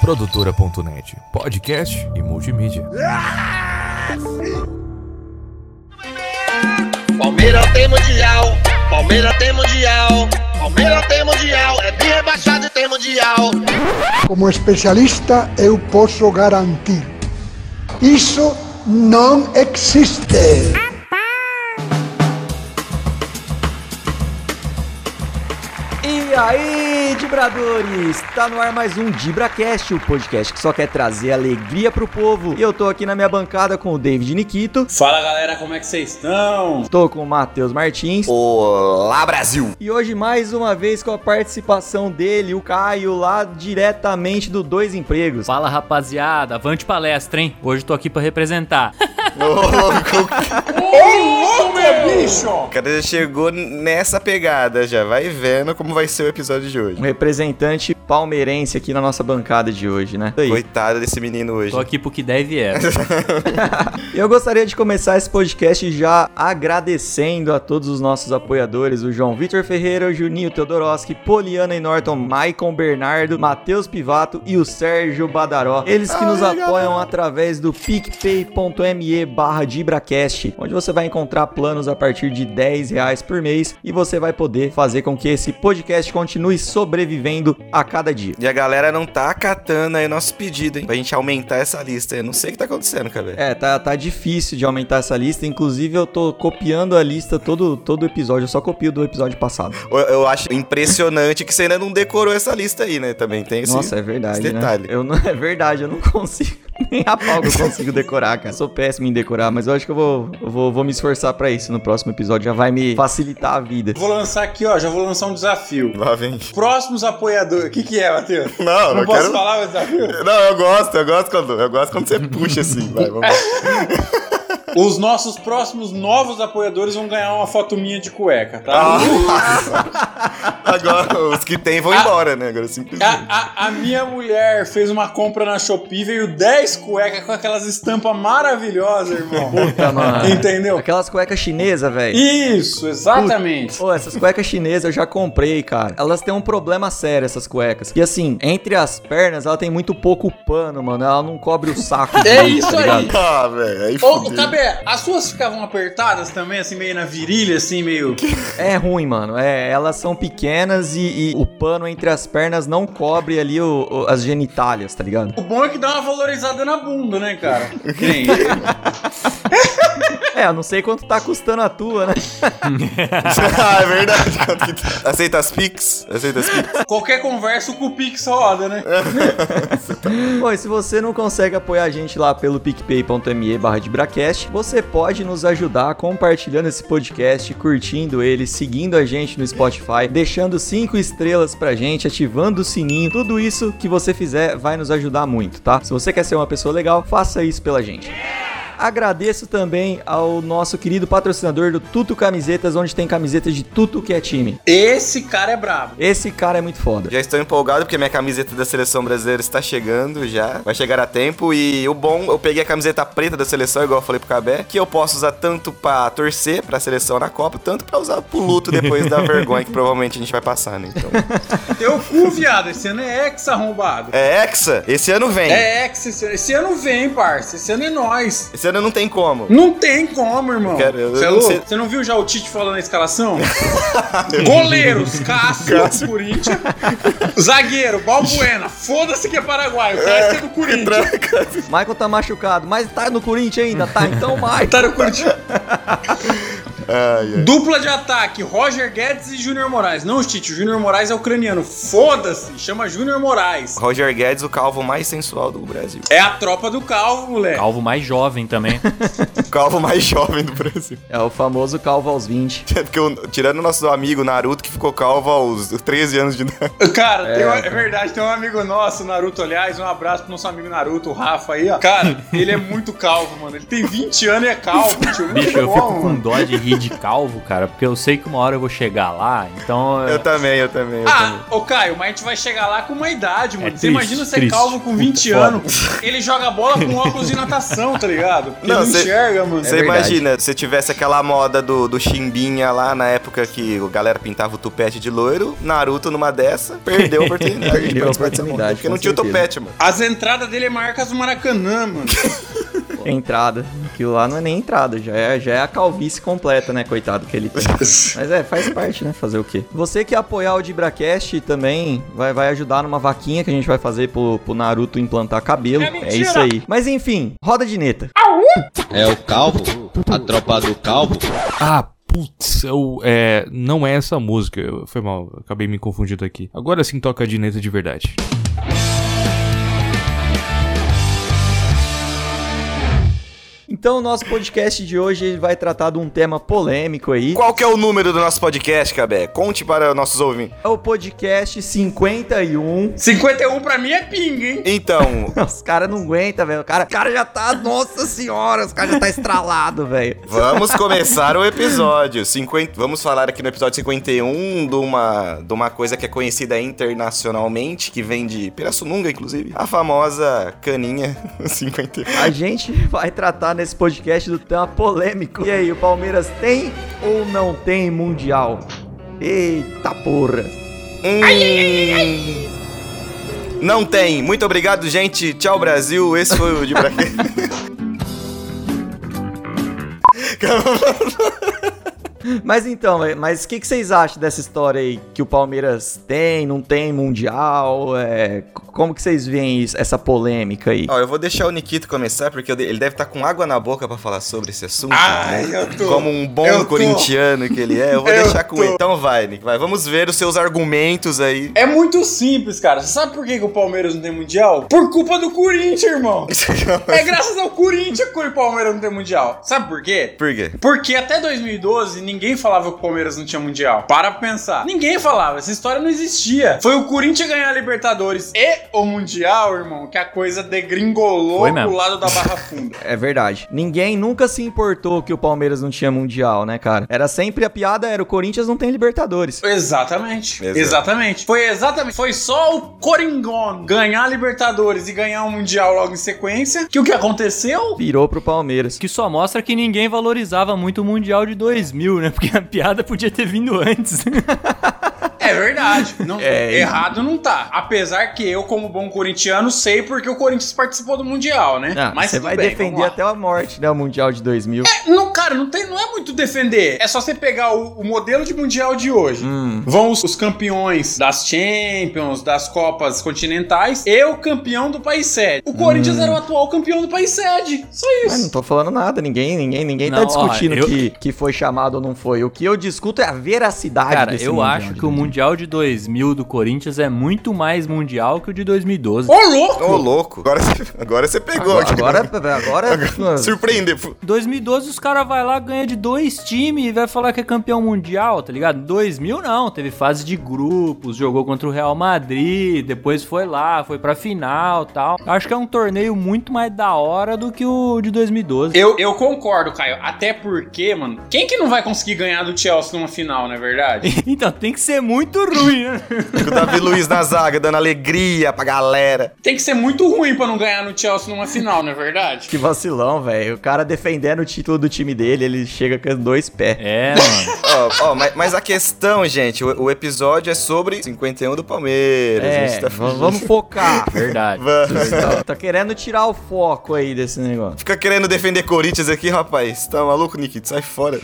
Produtora.net, podcast e multimídia. Palmeiras tem mundial, Palmeiras tem mundial, Palmeiras tem mundial, é bem rebaixado e tem mundial. Como especialista, eu posso garantir: isso não existe. E aí, Dibradores! Tá no ar mais um DibraCast, o podcast que só quer trazer alegria pro povo. E eu tô aqui na minha bancada com o David Nikito, Fala galera, como é que vocês estão? tô com o Matheus Martins. Olá, Brasil! E hoje, mais uma vez, com a participação dele, o Caio, lá diretamente do Dois Empregos. Fala rapaziada, avante palestra, hein? Hoje tô aqui pra representar. bicho! O cara já chegou nessa pegada já. Vai vendo como vai ser o episódio de hoje. Um representante palmeirense aqui na nossa bancada de hoje, né? Aí. Coitado desse menino hoje. Tô aqui pro que deve é. Eu gostaria de começar esse podcast já agradecendo a todos os nossos apoiadores, o João Vitor Ferreira, o Juninho Teodoroski, Poliana e Norton, Maicon Bernardo, Matheus Pivato e o Sérgio Badaró. Eles que nos apoiam através do picpay.me barra DibraCast, onde você vai encontrar planos a partir de 10 reais por mês e você vai poder fazer com que esse podcast continue sobrevivendo a cada dia. E a galera não tá acatando aí nosso pedido, hein? Pra gente aumentar essa lista. Eu não sei o que tá acontecendo, cara. É, tá, tá difícil de aumentar essa lista. Inclusive, eu tô copiando a lista todo, todo episódio. Eu só copio do episódio passado. Eu, eu acho impressionante que você ainda não decorou essa lista aí, né? Também tem esse, Nossa, é verdade, esse detalhe. né? Eu não, é verdade, eu não consigo. Nem a pau que eu consigo decorar, cara. Sou péssimo em decorar, mas eu acho que eu vou, eu vou, vou me esforçar pra isso no próximo episódio. Já vai me facilitar a vida. Vou lançar aqui, ó, já vou lançar um desafio. Lá vem. Próximos apoiadores. O que, que é, Matheus? Não, Não eu posso quero... falar o desafio? Não, eu gosto, eu gosto quando, eu gosto quando você puxa assim. Vai, vamos lá. Os nossos próximos novos apoiadores vão ganhar uma foto minha de cueca, tá? Agora, os que tem vão Ah. embora, né? Agora simplesmente. A, a- a minha mulher fez uma compra na Shopee, veio 10 cuecas com aquelas estampas maravilhosas, irmão. Puta, mano. Entendeu? Aquelas cuecas chinesas, velho. Isso, exatamente. Pô, essas cuecas chinesas eu já comprei, cara. Elas têm um problema sério, essas cuecas. E assim, entre as pernas, ela tem muito pouco pano, mano. Ela não cobre o saco. É direito, isso tá aí. ligado? Ah, velho, aí Ô, Cabé, as suas ficavam apertadas também, assim, meio na virilha, assim, meio. É ruim, mano. É, elas são pequenas e, e o pano entre as pernas não cobre ali o- o- as genitálias, tá ligado? O bom é que dá uma valorizada na bunda, né, cara? Nem. É, eu não sei quanto tá custando a tua, né? ah, é verdade. Aceita as Pix? Aceita as Pix? Qualquer conversa, o Pix roda, né? Bom, e se você não consegue apoiar a gente lá pelo picpay.me barra de Bracast, você pode nos ajudar compartilhando esse podcast, curtindo ele, seguindo a gente no Spotify, deixando cinco estrelas pra gente, ativando o sininho. Tudo isso que você fizer vai nos ajudar muito, tá? Se você quer ser uma pessoa legal, faça isso pela gente. Agradeço também ao nosso querido patrocinador do Tuto Camisetas, onde tem camisetas de tudo que é time. Esse cara é brabo. Esse cara é muito foda. Já estou empolgado porque minha camiseta da seleção brasileira está chegando já. Vai chegar a tempo. E o bom, eu peguei a camiseta preta da seleção, igual eu falei pro Cabé, que eu posso usar tanto pra torcer pra seleção na Copa, tanto pra usar pro luto depois da vergonha que provavelmente a gente vai passar, né? Então. Teu cu, viado. Esse ano é ex arrombado. É Hexa? Esse ano vem. É ano. Esse ano vem, parça. Esse ano é nós. Esse ano não tem como. Não tem como, irmão. Quero- eu Você é não louco? sei- Você não viu já o Tite falando a escalação? Goleiros, Cássio, do Corinthians. Zagueiro, Balbuena. Foda-se que é Paraguai. O resto é do Corinthians. Michael tá machucado, mas tá no Corinthians ainda, tá? Então mais. Tá no Corinthians. Ai, ai. Dupla de ataque, Roger Guedes e Júnior Moraes. Não, Tite, o Júnior Moraes é ucraniano. Foda-se, chama Júnior Moraes. Roger Guedes, o calvo mais sensual do Brasil. É a tropa do calvo, moleque. Calvo mais jovem também. O calvo mais jovem do Brasil. É o famoso calvo aos 20. Porque o- tirando o nosso amigo Naruto, que ficou calvo aos 13 anos de idade. Cara, tem uma- é verdade, tem um amigo nosso, Naruto, aliás, um abraço pro nosso amigo Naruto, o Rafa aí, ó. Cara, ele é muito calvo, mano. Ele tem 20 anos e é calvo, tio. Bicho, eu fico com dó de rir de calvo, cara, porque eu sei que uma hora eu vou chegar lá, então. Eu também, eu também, eu também. Ah, ô Caio, mas a gente vai chegar lá com uma idade, mano. É Você triste, imagina ser triste. calvo com 20 Puta, anos, ele joga bola com óculos de natação, tá ligado? Ele não, Não, cê- enxerga, mano. Você É imagina, se tivesse aquela moda do, do chimbinha lá na época que o galera pintava o tupete de loiro, Naruto numa dessa, perdeu a oportunidade. de Perdeu a oportunidade, Porque não tinha o tupete, mano. As entradas dele é marcas do Maracanã, mano. Entrada. Aquilo lá não é nem entrada, já é, já é a calvície completa, né, coitado que ele tem. Mas é, faz parte, né, fazer o quê? Você que apoiar o DibraCast também vai, vai ajudar numa vaquinha que a gente vai fazer pro, pro Naruto implantar cabelo. É É, isso aí. Mas enfim, roda de neta. É o calvo? A tropa do calvo? Ah, putz, eu, é, não é essa música. Eu- Foi mal, acabei me confundindo aqui. Agora sim toca de neta de verdade. Então o nosso podcast de hoje vai tratar de um tema polêmico aí. Qual que é o número do nosso podcast, Cabé? Conte para nossos ouvintes. É o podcast 51. 51 pra mim é pinga, hein? Então, Os caras não aguentam, velho. O cara, o cara já tá. Nossa senhora, os caras já tá estralado, velho. vamos começar o episódio. 50, vamos falar aqui no episódio 51 de uma, de uma coisa que é conhecida internacionalmente, que vem de Pirassununga, inclusive. A famosa caninha 51. A gente vai tratar nesse podcast do tema polêmico. E aí, o Palmeiras tem ou não tem Mundial? Eita porra. Hum. Não tem. Muito obrigado, gente. Tchau, Brasil. Esse foi o de Braque. Mas então, velho, mas o que, que vocês acham dessa história aí? Que o Palmeiras tem, não tem Mundial? É, como que vocês veem isso- essa polêmica aí? Ó, eu vou deixar o Nikito começar, porque ele deve estar com água na boca pra falar sobre esse assunto. Ai, né? eu tô. Como um bom Eu tô. corintiano que ele é, eu vou Eu deixar com tô. ele. Então vai, Nick, vai. Vamos ver os seus argumentos aí. É muito simples, cara. Você sabe por que, que o Palmeiras não tem mundial? Por culpa do Corinthians, irmão. É graças ao Corinthians que o Palmeiras não tem mundial. Sabe por quê? Por quê? Porque até 2012 ninguém falava que o Palmeiras não tinha mundial. Para pra pensar. Ninguém falava, essa história não existia. Foi o Corinthians ganhar a Libertadores e o Mundial, irmão, que a coisa degringolou pro lado da Barra Funda. É verdade. Ninguém nunca se importou que o Palmeiras não tinha Mundial, né, cara? Era sempre a piada, era o Corinthians não tem Libertadores. Exatamente. Exato. Exatamente. Foi exatamente. Foi só o Coringão ganhar a Libertadores e ganhar o Mundial logo em sequência que o que aconteceu Virou pro Palmeiras. Que só mostra que ninguém valorizava muito o Mundial de 2000, né? Porque a piada podia ter vindo antes. É verdade. Não, É, errado não tá. Apesar que eu, como bom corintiano, sei porque o Corinthians participou do Mundial, né? Ah, Mas você vai bem, defender até a morte, né? O Mundial de 2000. Não, cara, não, tem, não é muito defender. É só você pegar o, o modelo de mundial de hoje. Hum. Vão os, os campeões das Champions, das Copas continentais e o campeão do país sede. O Corinthians era o atual campeão do país sede. Só Hum. Mas não isso. tô falando nada, ninguém, ninguém, ninguém tá Não, ó, discutindo eu- que, que foi chamado ou não foi. O que eu discuto é a veracidade Cara, desse eu Mundial acho de que o 2000. Mundial de 2000 do Corinthians é muito mais mundial que o de 2012. Ô, louco! Ô, louco. Agora, você- agora você pegou aqui. Agora, agora, agora Surpreender. 2012 os caras vai lá, ganha de dois times e vai falar que é campeão mundial, tá ligado? 2000 não, teve fase de grupos, jogou contra o Real Madrid, depois foi lá, foi pra final tal. Acho que é um torneio muito mais da hora do que o de 2012. Eu, eu concordo, Caio. Até porque, mano, quem que não vai conseguir ganhar do Chelsea numa final, não é verdade? Então tem que ser muito ruim, né? O Davi Luiz na zaga, dando alegria pra galera. Tem que ser muito ruim pra não ganhar no Chelsea numa final, não é verdade? que vacilão, velho. O cara defendendo o título do time dele, ele chega com dois pés. É, mano. Ó, ó, mas, mas a questão, gente, o, o episódio é sobre 51 do Palmeiras. a É, gente tá vamos focar. Verdade. Vamos. tá, tá querendo tirar o foco aí desse negócio. Fica querendo defender Corinthians aqui, rapaz. Tá maluco, Nikito? Sai fora.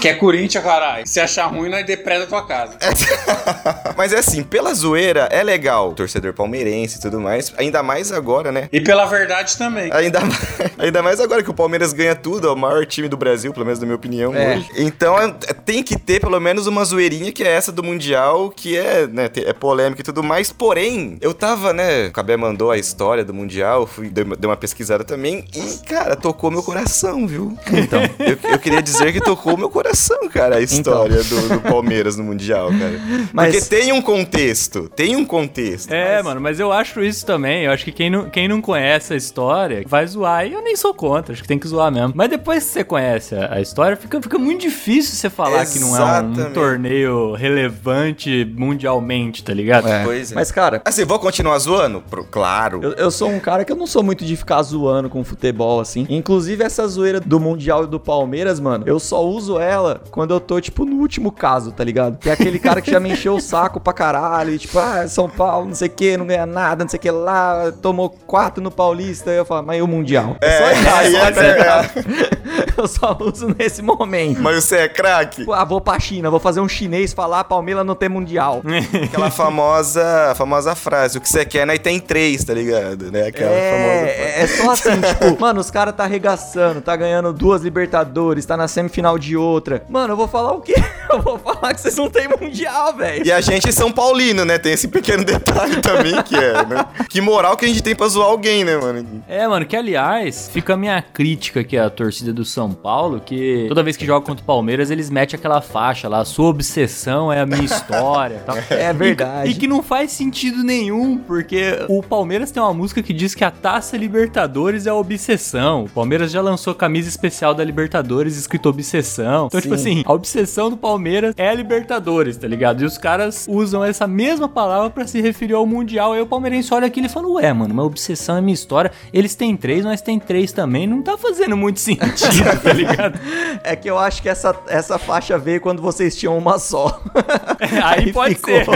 Que é Corinthians, caralho. Se achar ruim, nós depreda a tua casa. Mas é assim, pela zoeira é legal. Torcedor palmeirense e tudo mais. Ainda mais agora, né? E pela verdade também. Ainda mais, ainda mais agora que o Palmeiras ganha tudo, é o maior time do Brasil, pelo menos na minha opinião, É. hoje. Então é- é- tem que ter pelo menos uma zoeirinha que é essa do Mundial, que é, né, é polêmica e tudo mais. Porém, eu tava, né, o Cabé mandou a história do Mundial, fui, dei, uma- dei uma pesquisada também, e, cara, tocou meu coração, viu? Então. Eu, eu queria dizer que tocou meu coração, cara, a história do, do Palmeiras no Mundial, cara. Cara. Mas- Porque tem um contexto, tem um contexto. É, mano, mas eu acho isso também. Eu acho que quem não, quem não conhece a história vai zoar. E eu nem sou contra, acho que tem que zoar mesmo. Mas depois que você conhece a, a história, fica, fica muito difícil você falar que não é um, Exatamente. torneio relevante mundialmente, tá ligado? É. Pois é. Mas, cara, Assim, vou continuar zoando? Pro- Claro. Eu, eu sou um cara que eu não sou muito de ficar zoando com futebol, assim. Inclusive, essa zoeira do Mundial e do Palmeiras, mano, eu só uso ela quando eu tô, tipo, no último caso, tá ligado? Que é aquele cara que já me encheu o saco pra caralho, e tipo, ah, São Paulo, não sei o que, não ganha nada, não sei o que lá, tomou quatro no Paulista, aí eu falo, mas e o Mundial? É, só isso, aí é ligado? Eu só uso nesse momento. Mas você é craque? Ah, vou pra China, vou fazer um chinês falar Palmeiras não tem mundial. Aquela famosa, famosa frase, o que você quer, nós tem três, tá ligado? Né? Aquela frase. É, é só assim, tipo, mano, os caras tá arregaçando, tá ganhando duas Libertadores, tá na semifinal de outra. Mano, eu vou falar o quê? Eu vou falar que vocês não tem mundial, velho. E a gente é São Paulino, né? Tem esse pequeno detalhe também que é, né? Que moral que a gente tem pra zoar alguém, né, mano? É, mano, que aliás, fica a minha crítica aqui à torcida do São Paulo, que toda vez que joga contra o Palmeiras, eles metem aquela faixa lá, sua obsessão é a minha história. tal. É verdade. E, e que não faz sentido nenhum, porque o Palmeiras tem uma música que diz que a Taça Libertadores é a obsessão. O Palmeiras já lançou camisa especial da Libertadores escrito obsessão. Então, tipo Sim. assim, a obsessão do Palmeiras é a Libertadores, tá ligado? E os caras usam essa mesma palavra pra se referir ao Mundial. Aí o palmeirense olha aquilo e fala, ué, mano, uma obsessão é minha história. Eles têm três, nós tem três também. Não tá fazendo muito sentido, tá ligado? É que eu acho que essa, essa faixa veio quando vocês tinham uma só. Aí pode ser.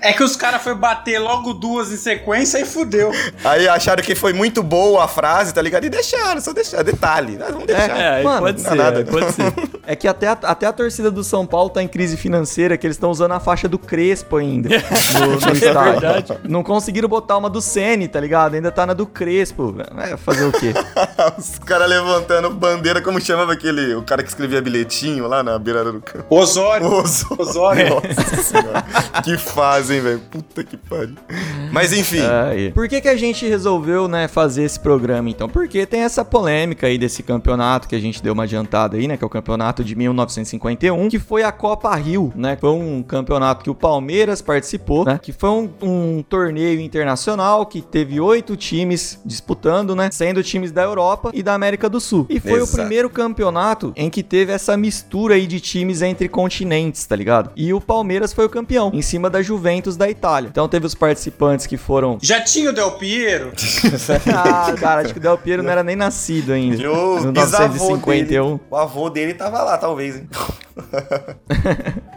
É que os caras foi bater logo duas em sequência e fudeu. Aí acharam que foi muito boa a frase, tá ligado? E deixaram, só deixaram. Detalhe, nós vamos deixar. É, aí Mano, pode ser, é nada. aí pode ser. É que até a, até a torcida do São Paulo tá em crise financeira, que eles estão usando a faixa do Crespo ainda no, no estádio. verdade. Não conseguiram botar uma do Sene, tá ligado? Ainda tá na do Crespo. É, fazer o quê? Os caras levantando bandeira, como chamava aquele, o cara que escrevia bilhetinho lá na beirada do campo. Osório. Oso. Osório. Nossa senhora. que fazem, velho. Puta que pariu. Mas enfim. Aí. Por que, que a gente resolveu, né, fazer esse programa, então? Porque tem essa polêmica aí desse campeonato que a gente deu uma adiantada aí, né? Que é o campeonato de 1951, que foi a Copa Rio, né? Foi um campeonato que o Palmeiras participou, né? Que foi um, um torneio internacional que teve oito times disputando, né? Sendo times da Europa e da América do Sul. E foi o Exato. primeiro campeonato em que teve essa mistura aí de times entre continentes, tá ligado? E o Palmeiras foi o campeão, em cima da Juventus da Itália. Então teve os participantes que foram Já tinha o Del Piero? ah, cara, acho que o Del Piero não era nem nascido ainda. E o No bisavô 1951. dele, o avô dele tava lá, talvez, hein?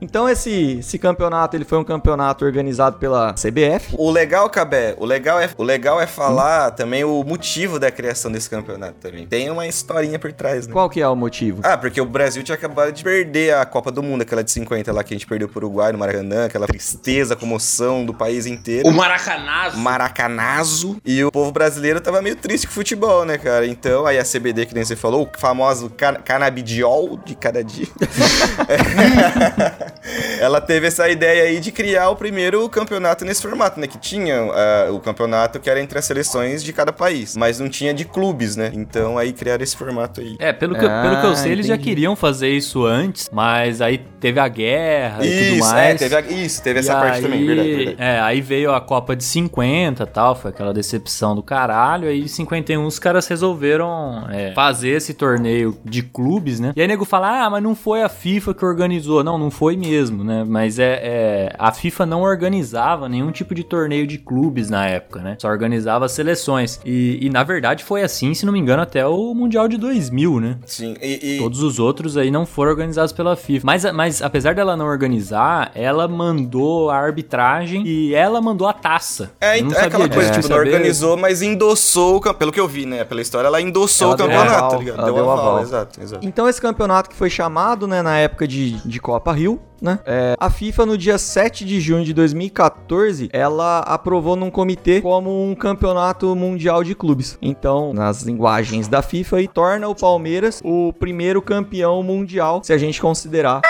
Então esse, esse campeonato, ele foi um campeonato organizado pela CBF. O legal, Cabé, o legal é, o legal é falar também o motivo da criação desse campeonato também. Tem uma historinha por trás, né? Qual que é o motivo? Ah, porque o Brasil tinha acabado de perder a Copa do Mundo, aquela de 50 lá que a gente perdeu pro Uruguai no Maracanã, aquela tristeza, comoção do país inteiro. O Maracanazo. Maracanazo. E o povo brasileiro tava meio triste com o futebol, né, cara? Então, aí a CBD, que nem você falou, o famoso can canabidiol de cada dia. Ela teve essa ideia aí de criar o primeiro campeonato nesse formato, né? Que tinha ah, o campeonato que era entre as seleções de cada país, mas não tinha de clubes, né? Então aí criaram esse formato aí. É, pelo que, eu- pelo que eu sei, Ah, eles já queriam fazer isso antes, mas aí teve a guerra e tudo Isso, mais. é, teve, a- isso, teve E essa parte aí- também, verdade, verdade. É, aí veio a Copa de 50 e tal, foi aquela decepção do caralho. Aí em 51 os caras resolveram é, fazer esse torneio de clubes, né? E aí nego fala, ah, mas não foi a FIFA que organizou. Não, não foi mesmo, né? Mas é, é, a FIFA não organizava nenhum tipo de torneio de clubes na época, né? Só organizava seleções. E, e, na verdade foi assim, se não me engano, até o Mundial de 2000, né? Sim, e, e- Todos os outros aí não foram organizados pela FIFA. Mas, mas apesar dela não organizar, ela mandou a arbitragem e ela mandou a taça. É, Eu não é aquela coisa, disso, tipo, não sabia. organizou, mas endossou, pelo que eu vi, né? Pela história, ela endossou Ela o deu campeonato, aval, tá ligado? ela Deu deu aval, aval. exato, exato. Então esse campeonato que foi chamado, né, na época de, de Copa Rio, né? é, a FIFA no dia 7 de junho de 2014, ela aprovou num comitê como um campeonato mundial de clubes. Então, nas linguagens da FIFA, e torna o Palmeiras o primeiro campeão mundial, se a gente considerar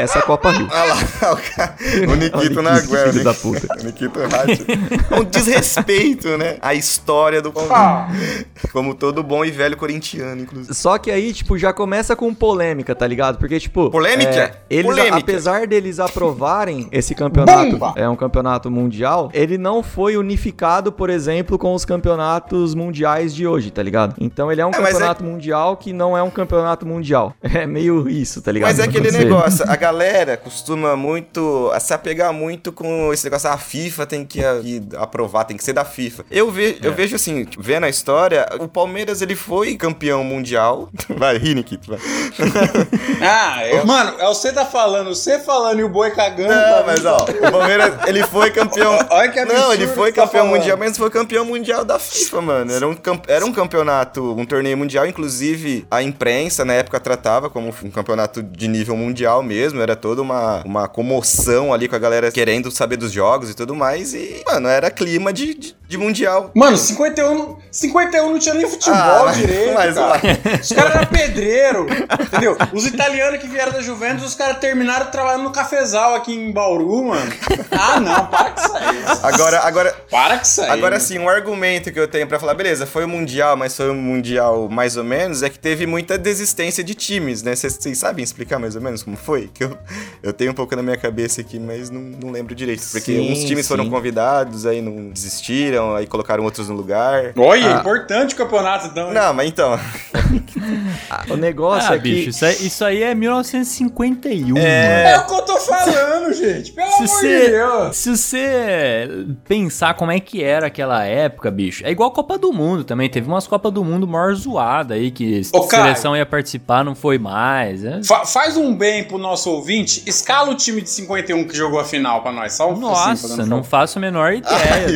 essa Copa Rio. Olha lá, o, cara, o Nikito Nikito, aguenta. filho da puta. O Nikito Hachi. É um desrespeito, né? A história do Palmeiras. Ah, Como todo bom e velho corintiano, inclusive. Só que aí, tipo, já começa com polêmica, tá ligado? Porque, tipo. Polêmica? é, eles, Polêmica. apesar deles aprovarem esse campeonato, Bomba! é um campeonato mundial, ele não foi unificado, por exemplo, com os campeonatos mundiais de hoje, tá ligado? Então ele é um É, mas campeonato mundial que não é um campeonato mundial. É meio isso, tá ligado? Mas é aquele negócio, a galera costuma muito a se apegar muito com esse negócio, ah, a FIFA tem que, que aprovar, tem que ser da FIFA. Eu, ve, eu vejo assim, tipo, vendo a história, o Palmeiras ele foi campeão mundial. Vai, ri, Nikito, vai. ah é- mano, é você tá falando, você falando e o boi cagando. Não, tá mas ó, o Palmeiras, ele foi campeão. Olha que absurdo Não, ele foi tá campeão falando. mundial, mas foi campeão mundial da FIFA, mano. Era um, era um campeonato, um torneio mundial, inclusive a imprensa na época tratava como um campeonato de nível mundial mesmo. Era toda uma, uma comoção ali com a galera querendo saber dos jogos e tudo mais. E, mano, era clima de, de, de mundial. Mano, 51, não- 51 não tinha nem futebol Ah, mas- direito, mas cara. lá- Os caras eram pedreiro, entendeu? Os italianos que vieram da Juventus, os caras terminaram trabalhando no cafezal aqui em Bauru, mano. Ah, não, para com isso aí. Agora, agora, Para com isso aí. Agora sim, um argumento que eu tenho pra falar, beleza, foi o Mundial, mas foi um Mundial mais ou menos, é que teve muita desistência de times, né? Vocês sabem explicar mais ou menos como foi? Que eu, eu tenho um pouco na minha cabeça aqui, mas não, não lembro direito. Porque Sim, uns times foram sim. convidados, aí não desistiram, aí colocaram outros no lugar. Olha, é Ah. importante o campeonato, então. Não, mas então. O negócio Ah, é que. bicho, isso aí, isso aí é 1951, É mano. o que eu tô falando, gente. Pelo Se amor de você, Deus. se você pensar como é que era aquela época, bicho, é igual a Copa do Mundo também. Teve umas Copas do Mundo maior zoada aí, que Ô, a seleção ia participar, não foi mais. né? Fa- faz um bem pro nosso ouvinte, escala o time de 51 que jogou a final pra nós. Só um Nossa, assim, não faço a menor Aí, ideia.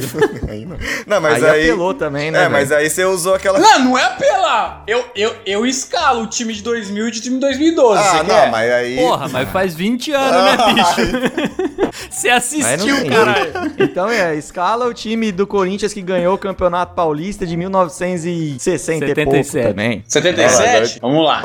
aí não. Não, mas aí, aí. apelou também, né? é, velho? mas aí você usou aquela. Não, não é apelar. Eu, eu, eu escalo o time de 2000 e o time de 2012. Ah, não, quer? mas aí. Porra, mas faz 20 anos, né, bicho? Você Aí assistiu, caralho. Então é, escala o time do Corinthians que ganhou o Campeonato Paulista de 1960 e pouco 77. também. 77? Vamos lá.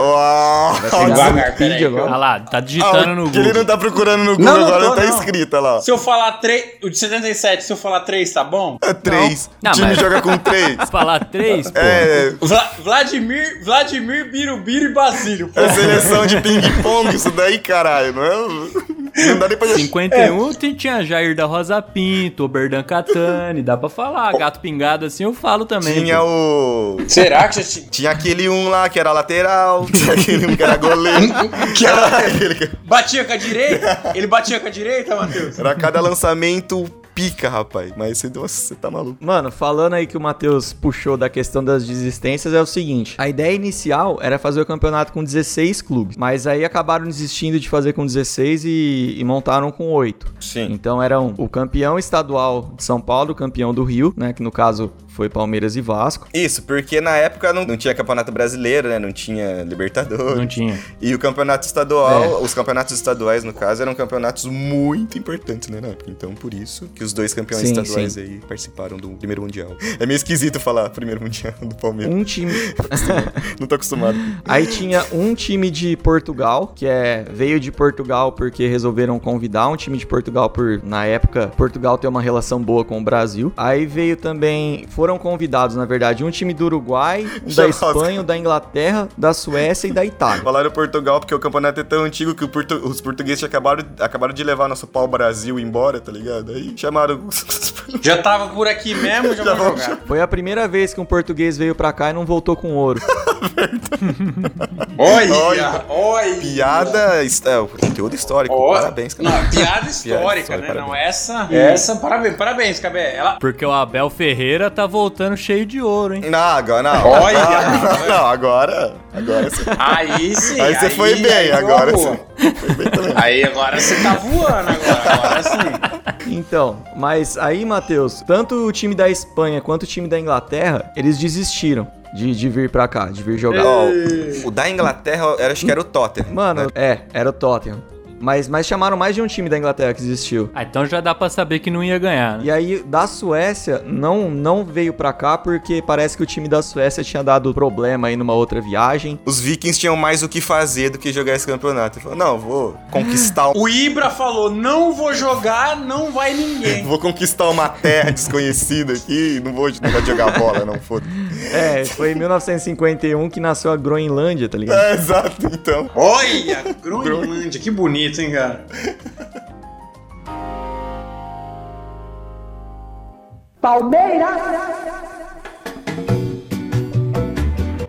Pegar Wikipedia que eu- agora. Olha lá, tá digitando no que ele Google. não tá procurando no Google Não, não agora, tô, não tá não. escrito, olha lá. Se eu falar 3. O de 77, se eu falar 3, tá bom? É três. Não, o time mas- joga com três. Falar três, pô. É, Vla- Vladimir, Vladimir, Birubiru e Basílio. pô. É seleção de ping-pong, isso daí, caralho, não é? Não dá nem pra 51 t- tinha Jair da Rosa Pinto, Oberdan Catani, dá pra falar. Gato pingado assim eu falo também. Tinha pô. o. Será que já tinha. Tinha aquele um lá que era lateral, tinha aquele um que era goleiro. que era aquele que Batia com a direita? Ele batia com a direita, Matheus? era cada lançamento pica, rapaz. Mas você, nossa, você tá maluco. Mano, falando aí que o Matheus puxou da questão das desistências, é o seguinte: a ideia inicial era fazer o campeonato com 16 clubes, mas aí acabaram desistindo de fazer com 16 e, e montaram com 8. Sim. Então eram o campeão estadual de São Paulo, o campeão do Rio, né? Que no caso foi Palmeiras e Vasco. Isso, porque na época não, não tinha campeonato brasileiro, né? Não tinha Libertadores. Não tinha. E o campeonato estadual, É. os campeonatos estaduais, no caso, eram campeonatos muito importantes, né, na época. Então, por isso que os dois campeões Sim, estaduais sim. aí participaram do primeiro mundial. É meio esquisito falar primeiro mundial do Palmeiras. Um time. Não tô acostumado. Aí tinha um time de Portugal, que é veio de Portugal porque resolveram convidar um time de Portugal por na época Portugal tem uma relação boa com o Brasil. Aí veio também foram convidados, na verdade, um time do Uruguai, um da. Espanha, um da Inglaterra, da Suécia e da Itália. Falaram Portugal porque o campeonato é tão antigo que portu- os portugueses acabaram, acabaram de levar nosso pau Brasil embora, tá ligado? Aí chamaram. Já tava por aqui mesmo, já, Já vou jogar. Foi a primeira vez que um português veio pra cá e não voltou com ouro. Olha, Olha. olha. Piada. É, o conteúdo histórico. Ó, Parabéns, cara. Não, piada histórica, histórica, né? parabéns. Não, essa. Essa, parabéns, parabéns, Cabé. Ela. Porque o Abel Ferreira tá voltando cheio de ouro, hein? Não, agora não. Olha. Não, não, agora. Agora você. Aí sim. Aí você foi bem, aí agora voou. você foi bem também. Aí agora você tá voando agora. Agora sim. Então, mas aí, Matheus, tanto o time da Espanha quanto o time da Inglaterra, eles desistiram de, de vir pra cá, de vir jogar. Ó, o da Inglaterra, era, acho que era o Tottenham. Mano, né? é, era o Tottenham. Mas, mas chamaram mais de um time da Inglaterra que existiu. Ah, então já dá pra saber que não ia ganhar, né? E aí, da Suécia, não, não veio pra cá porque parece que o time da Suécia tinha dado problema aí numa outra viagem. Os vikings tinham mais o que fazer do que jogar esse campeonato. Ele falou, não, vou conquistar. O Ibra falou: não vou jogar, não vai ninguém. Vou conquistar uma terra desconhecida aqui, não vou, não vou jogar bola, não, foda. É, foi em 1951 que nasceu a Groenlândia, tá ligado? É, exato, então. Olha, Groenlândia, que bonito, hein, cara?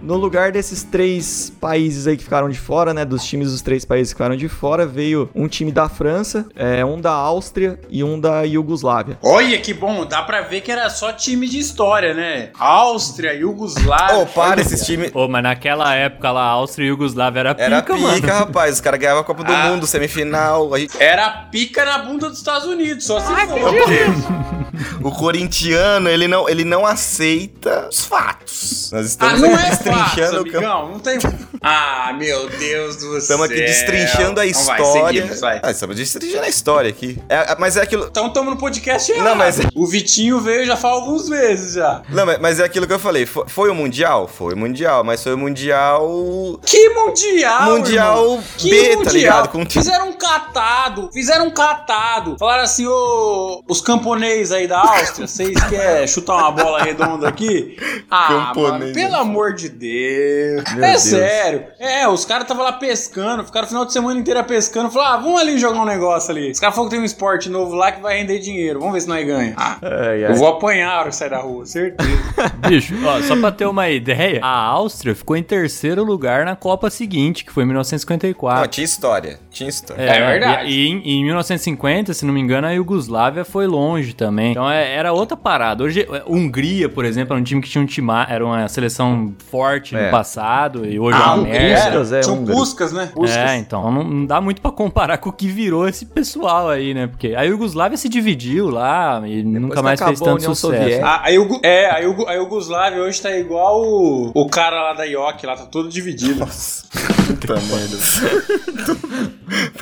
No lugar desses três países aí que ficaram de fora, né? Dos times dos três países que ficaram de fora, veio um time da França, é, um da Áustria e um da Iugoslávia. Olha que bom, dá pra ver que era só time de história, né? Áustria, Iugoslávia. Ô, para olha, esses times. Pô, mas naquela época lá, Áustria e Iugoslávia era pica, Era pica, mano. rapaz. Os caras ganhavam a Copa do Ah. Mundo, semifinal. A gente- Era pica na bunda dos Estados Unidos, só se for. O corintiano, ele não, ele não aceita os fatos. Nós Ah, estamos não aqui é destrinchando o campo. amigão. Não tem. Ah, meu Deus do céu. Estamos aqui destrinchando a Então vai, história. seguimos, vai. Ah, estamos destrinchando a história aqui. É, mas é aquilo. Então estamos no podcast errado. Não, mas- O Vitinho veio já faz alguns meses já. Não, mas- mas é aquilo que eu falei. Foi, foi o Mundial? Foi o Mundial, mas foi o Mundial. Que mundial, Mundial irmão? Que B, tá mundial? ligado? Com- Fizeram um catado, fizeram um catado. Falaram assim, ô, os camponeses aí da Áustria, vocês querem chutar uma bola redonda aqui? Ah, mano, pelo né? amor de Deus. Meu é Deus. sério. É, os caras estavam lá pescando, ficaram o final de semana inteira pescando. Falaram, ah, vamos ali jogar um negócio ali. Os caras falaram que tem um esporte novo lá que vai render dinheiro. Vamos ver se nós ganha. Ah, Ai, eu ai. vou apanhar a hora que sair da rua, certeza. Bicho, ó, só pra ter uma ideia, a Áustria ficou em terceiro lugar na Copa seguinte, que foi em Não, 1954. tinha história. Tinha história. É verdade. E, e em, em 1950, se não me engano, a Iugoslávia foi longe também. Então é- era outra parada. Hoje, é, Hungria, por exemplo, era um time que tinha um time, era uma seleção forte É. no passado e hoje é Ah, uma merda. É Tinha um húngaro. Puskas, né? Puskas. É, então não, não dá muito pra comparar com o que virou esse pessoal aí, né? Porque a Iugoslávia se dividiu lá e nunca que mais fez tanto sucesso. A, a Iugo- é, a, Iugo- a Iugoslávia hoje tá igual o, o cara lá da IOC, lá tá todo dividido. Puta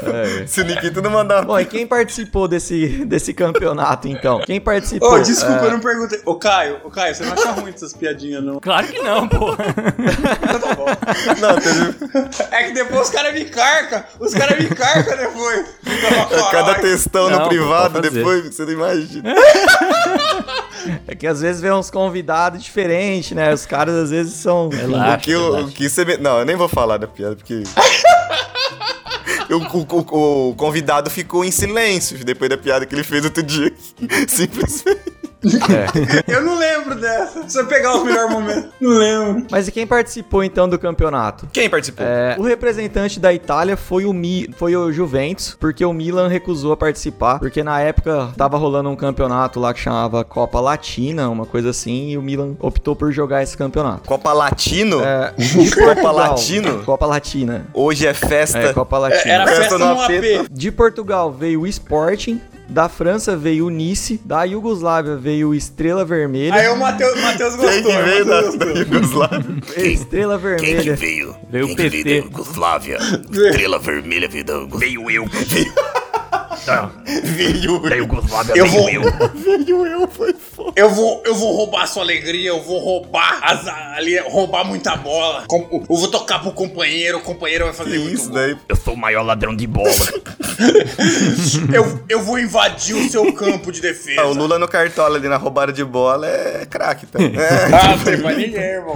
merda. Se o Nikito não mandar Bom, e quem participou desse, desse campeonato, então? Quem participou? Ô, desculpa, É, eu não perguntei. Ô, Caio, ô, Caio, você não acha ruim essas piadinhas, não? Claro que não, pô. Então tá bom. Não, teve É que depois os caras me carcam. Os caras me carcam depois. Fora, cada textão Não, no privado depois, você não imagina. É que às vezes vem uns convidados diferentes, né? Os caras às vezes são. O Relaxa, que, o, o que você. me- Não, eu nem vou falar da piada, porque. O, o- o- o convidado ficou em silêncio depois da piada que ele fez outro dia. Simplesmente. Eu não lembro dessa. Se eu pegar os melhores momentos. Não lembro. Mas e quem participou então do campeonato? Quem participou? É, o representante da Itália foi o, Mi, foi o Juventus, porque o Milan recusou a participar, porque na época tava rolando um campeonato lá que chamava Copa Latina, uma coisa assim, e o Milan optou por jogar esse campeonato. Copa Latino? É, de Copa. Latino? Copa Latina. Hoje é festa. É, Copa Latina. Era Festa festa no. AP. De Portugal veio o Sporting, da França veio o Nice, da Iugoslávia veio o Estrela Vermelha. Aí o Matheus, Matheus gostou. Quem que veio da, da Yugoslávia? Estrela Vermelha. veio? Veio o PT. Yugoslávia. Estrela vermelha veio da Yugoslávia. Veio eu. Veio Da Yugoslávia Eu veio vou- eu. Veio eu, foi foda. Eu vou, eu vou roubar a sua alegria, eu vou roubar as, ali, roubar muita bola. Com- Eu vou tocar pro companheiro, o companheiro vai fazer muito Isso daí. Eu sou o maior ladrão de bola. Eu, eu vou invadir o seu campo de defesa. Ah, o Lula no cartola ali na roubada de bola é craque, tá? É. Ah, não tem pra ninguém, irmão.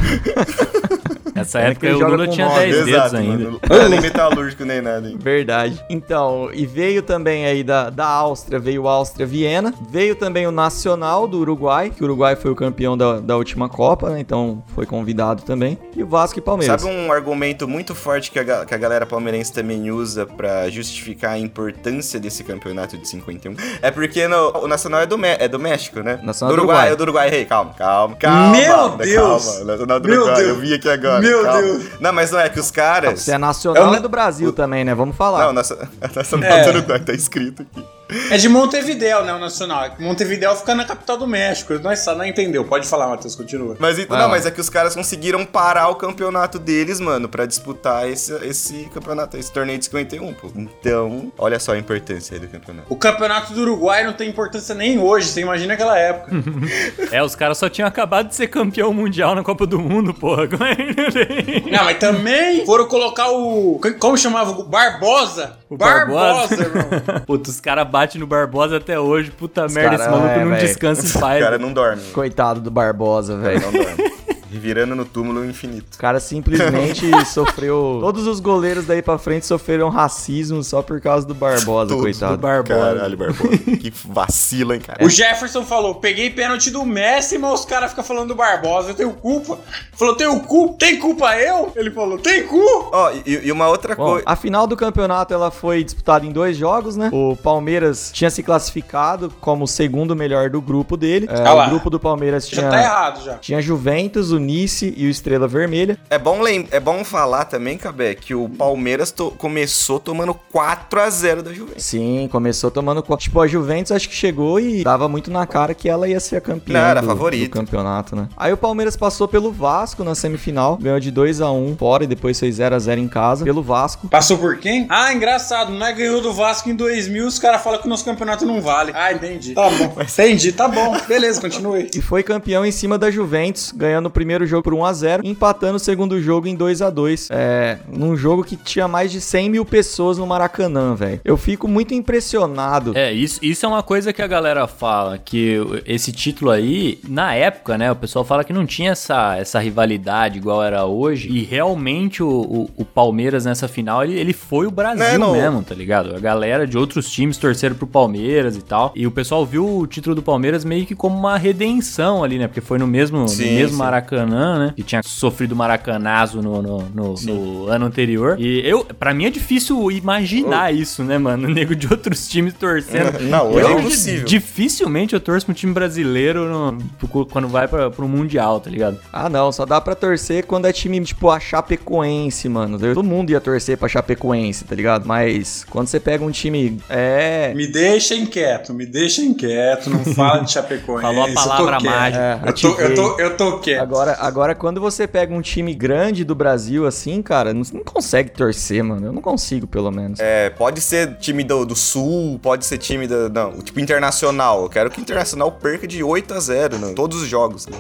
Nessa É época o Lula tinha nove, 10 dedos Exato, ainda. mano. Não é nem metalúrgico nem nada, hein? Verdade. Então, e veio também aí da, da Áustria, veio Áustria-Viena. Veio também o Nacional do Uruguai, que o Uruguai foi o campeão da, da última Copa, né? Então foi convidado também. E o Vasco e Palmeiras. Sabe um argumento muito forte que a, que a galera palmeirense também usa pra justificar a importância desse campeonato de 51? É porque no- o Nacional é do, é do México, né? Nacional do Uruguai. Uruguai. É do Uruguai. Ei, calma, calma, calma. Meu calma, Deus! Calma, Nacional do Meu Uruguai. Deus! Eu vi aqui agora. Meu calma. Deus! Não, mas não é que os caras... Se é nacional, é não- do Brasil também, né? Vamos falar. Não, Nacional, Nacional É. do Uruguai, tá escrito aqui. É de Montevidéu, né, o Nacional. Montevidéu fica na capital do México. Nós só não entendeu. Pode falar, Matheus, continua. Mas então, não, mas é que os caras conseguiram parar o campeonato deles, mano, pra disputar esse, esse campeonato, esse torneio de 51, pô. Então, olha só a importância aí do campeonato. O campeonato do Uruguai não tem importância nem hoje. Você imagina aquela época. É, os caras só tinham acabado de ser campeão mundial na Copa do Mundo, porra. É? Não, mas também foram colocar o. Como chamava? O Barbosa. O Barbosa, Barbosa. irmão. Puta, os caras batem no Barbosa até hoje. Puta merda, cara, esse maluco é, não velho. descansa em O paz. cara não dorme. Coitado do Barbosa, velho. Não dorme. Virando no túmulo infinito. O cara simplesmente sofreu. Todos os goleiros daí pra frente sofreram racismo só por causa do Barbosa, Todos coitado. do Barbosa. Caralho, Barbosa. que vacila, hein, cara. O Jefferson falou: peguei pênalti do Messi, mas os caras ficam falando do Barbosa. Eu tenho culpa. Falou: tenho culpa. Tem culpa eu? Ele falou: tem cu. Ó, e, e uma outra coisa. a final do campeonato ela foi disputada em dois jogos, né? O Palmeiras tinha se classificado como o segundo melhor do grupo dele. É, Ah lá. o grupo do Palmeiras Já tinha, tá errado já. tinha Juventus, o Nice e o Estrela Vermelha. É bom, lem é bom falar também, Cabé, que o Palmeiras to- começou tomando 4 a 0 da Juventus. Sim, começou tomando. co- Tipo, a Juventus acho que chegou e dava muito na cara que ela ia ser a campeã Não, era do, favorito. do campeonato, né? Aí o Palmeiras passou pelo Vasco na semifinal, ganhou de 2 a 1 fora e depois fez 0 a 0 em casa pelo Vasco. Passou por quem? Ah, engraçado. Nós ganhou do Vasco em 2000. Os caras falam que o nosso campeonato não vale. Ah, entendi. Tá bom. Entendi, tá bom. Beleza, continue. E foi campeão em cima da Juventus, ganhando o primeiro jogo por 1x0, empatando o segundo jogo em 2x2. É, num jogo que tinha mais de 100 mil pessoas no Maracanã, velho. Eu fico muito impressionado. É, isso, isso é uma coisa que a galera fala, que esse título aí, na época, né, o pessoal fala que não tinha essa, essa rivalidade igual era hoje, e realmente o, o, o Palmeiras nessa final, ele, ele foi o Brasil Né, não. mesmo, tá ligado? A galera de outros times torceram pro Palmeiras e tal, e o pessoal viu o título do Palmeiras meio que como uma redenção ali, né, porque foi no mesmo, Sim, no mesmo sim. Maracanã, né, que tinha sofrido maracanazo no, no, no- no ano anterior, e eu, pra mim é difícil imaginar isso, né, mano, o nego de outros times torcendo. Não, hoje é Eu, impossível. Dificilmente eu torço pro time brasileiro no- quando vai pra, pro Mundial, tá ligado? Ah, não, só dá pra torcer quando é time tipo a Chapecoense, mano. Todo mundo ia torcer pra Chapecoense, tá ligado? Mas quando você pega um time. É. Me deixa inquieto, me deixa inquieto. Não fala de Chapecoense. Falou a palavra mágica. É, Eu tô, eu, tô, eu tô quieto. Agora, agora, quando você pega um time grande do Brasil assim, cara, não, não consegue torcer, mano. Eu não consigo, pelo menos. É, pode ser time do, do Sul, pode ser time da. Não, tipo internacional. Eu quero que o internacional perca de 8 a 0 né? todos os jogos. né?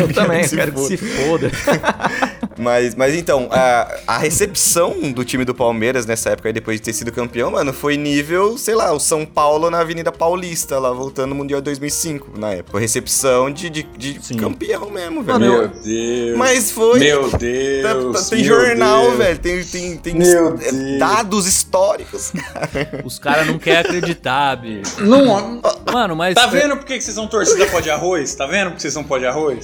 Eu também, Se quero que foda. se foda. Mas, mas então, a, a recepção do time do Palmeiras nessa época, aí, depois de ter sido campeão, mano, foi nível, sei lá, o São Paulo na Avenida Paulista, lá voltando no Mundial 2005, na época. Foi recepção de, de, de campeão mesmo, velho. Meu Deus. Mas foi. Meu Tá- Deus. tá- tem meu jornal, Deus. velho. Tem, tem, tem Meu é, Deus. dados históricos. Os caras não querem acreditar, bicho. Não, Mano, mas. tá vendo por que que vocês são torcida pó de arroz? Tá vendo por que vocês são pó de arroz?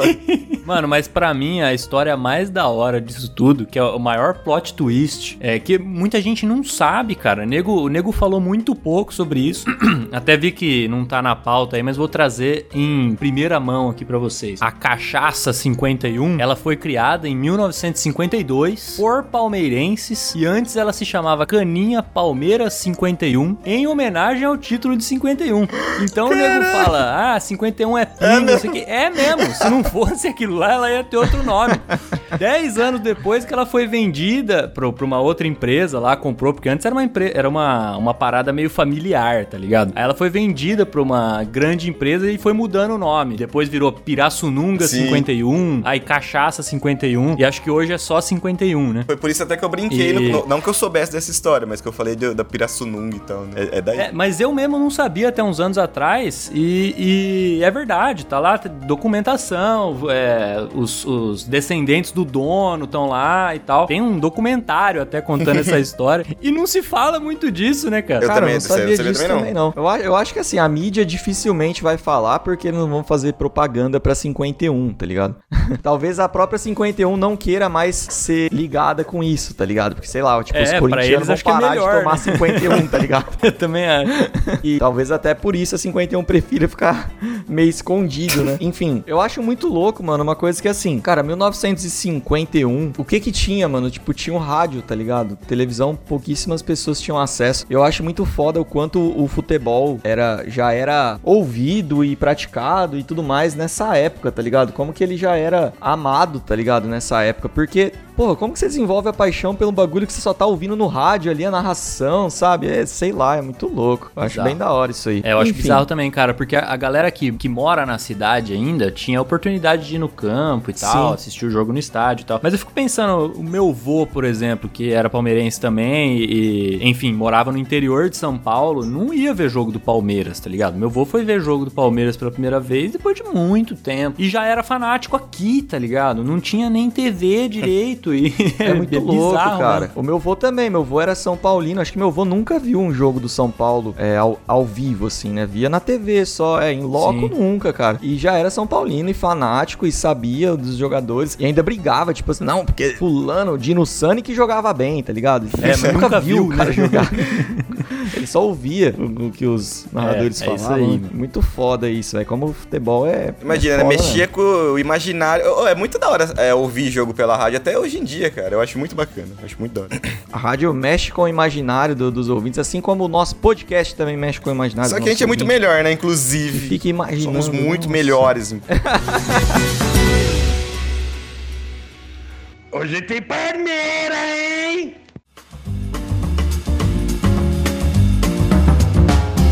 Mano, mas pra mim a história mais da hora disso tudo, que é o maior plot twist, é que muita gente não sabe, cara. O nego, o nego falou muito pouco sobre isso. Até vi que não tá na pauta aí, mas vou trazer em primeira mão aqui pra vocês. A Cachaça 51, ela foi criada em 1952 por palmeirenses e antes ela se chamava Caninha Palmeiras 51 em homenagem ao título de 51. Então o nego fala: "Ah, 51 é pingo, não sei o quê". É mesmo. Se não fosse aquilo lá, ela ia ter outro nome. Dez anos depois que ela foi vendida pra uma outra empresa lá, comprou, porque antes era uma empresa, era uma, uma parada meio familiar, tá ligado? Aí ela foi vendida pra uma grande empresa e foi mudando o nome. Depois virou Pirassununga Sim. 51, aí Cachaça 51, e acho que hoje é só 51, né? Foi por isso até que eu brinquei. E- no- não que eu soubesse dessa história, mas que eu falei de- da Pirassununga e tal, né? É, é daí. É, mas eu mesmo não sabia até uns anos atrás, e, e é verdade, tá lá, documentação, é, os, os descendentes do dono estão lá e tal. Tem um documentário até contando essa história, e não se fala muito disso, né, cara? Eu Cara, também, eu não sabia você disso também também, não. Eu, eu acho que assim, a mídia dificilmente vai falar porque eles não vão fazer propaganda pra 51, tá ligado? Talvez a própria 51 não queira mais ser ligada com isso, tá ligado? Porque, sei lá, tipo, É, os corintianos vão acho que é parar melhor, de tomar né? 51, tá ligado? Eu também acho. E talvez até por isso a 51 prefira ficar meio escondido, né? Enfim, eu acho muito louco, mano, uma coisa que assim, cara, 1951, o que que tinha, mano? Tipo, tinha um rádio, tá ligado? Televisão, pouquíssimas pessoas tinham acesso. Eu acho muito foda o quanto o futebol era já era ouvido e praticado e tudo mais nessa época, tá ligado? Como que ele já era amado, tá ligado? Nessa época, porque Porra, como que você desenvolve a paixão pelo bagulho que você só tá ouvindo no rádio ali, a narração, sabe? É, sei lá, é muito louco. Eu acho Bizarro. bem da hora isso aí. É, eu acho Enfim. bizarro também, cara, porque a, a galera que, que mora na cidade ainda tinha a oportunidade de ir no campo e tal, Sim. assistir o jogo no estádio e tal. Mas eu fico pensando, o meu vô, por exemplo, que era palmeirense também e, enfim, morava no interior de São Paulo, não ia ver jogo do Palmeiras, tá ligado? Meu vô foi ver jogo do Palmeiras pela primeira vez depois de muito tempo. E já era fanático aqui, tá ligado? Não tinha nem TV direito e É muito louco, bizarro, cara. né? O meu vô também, meu vô era São Paulino. Acho que meu vô nunca viu um jogo do São Paulo é, ao, ao vivo, assim, né? Via na TV só, é, em loco Sim. nunca, cara. E já era São Paulino e fanático e sabia dos jogadores. E ainda brigava, tipo assim, não, porque fulano, Dino Sani que jogava bem, tá ligado? É, mas Ele nunca viu, o cara né? jogar. Ele só ouvia o, o que os narradores É, é isso falavam. aí, muito foda isso, velho. Como o futebol é. Imagina, é né? foda, Mexia com o imaginário. É muito da hora é, ouvir jogo pela rádio, até hoje em dia, cara. Eu acho muito bacana. Acho muito da hora. A rádio mexe com o imaginário do- dos ouvintes, assim como o nosso podcast também mexe com o imaginário Só que a gente é muito melhor, né? Inclusive. Fica imaginando. Somos muito nossa. melhores. Hoje tem Palmeira,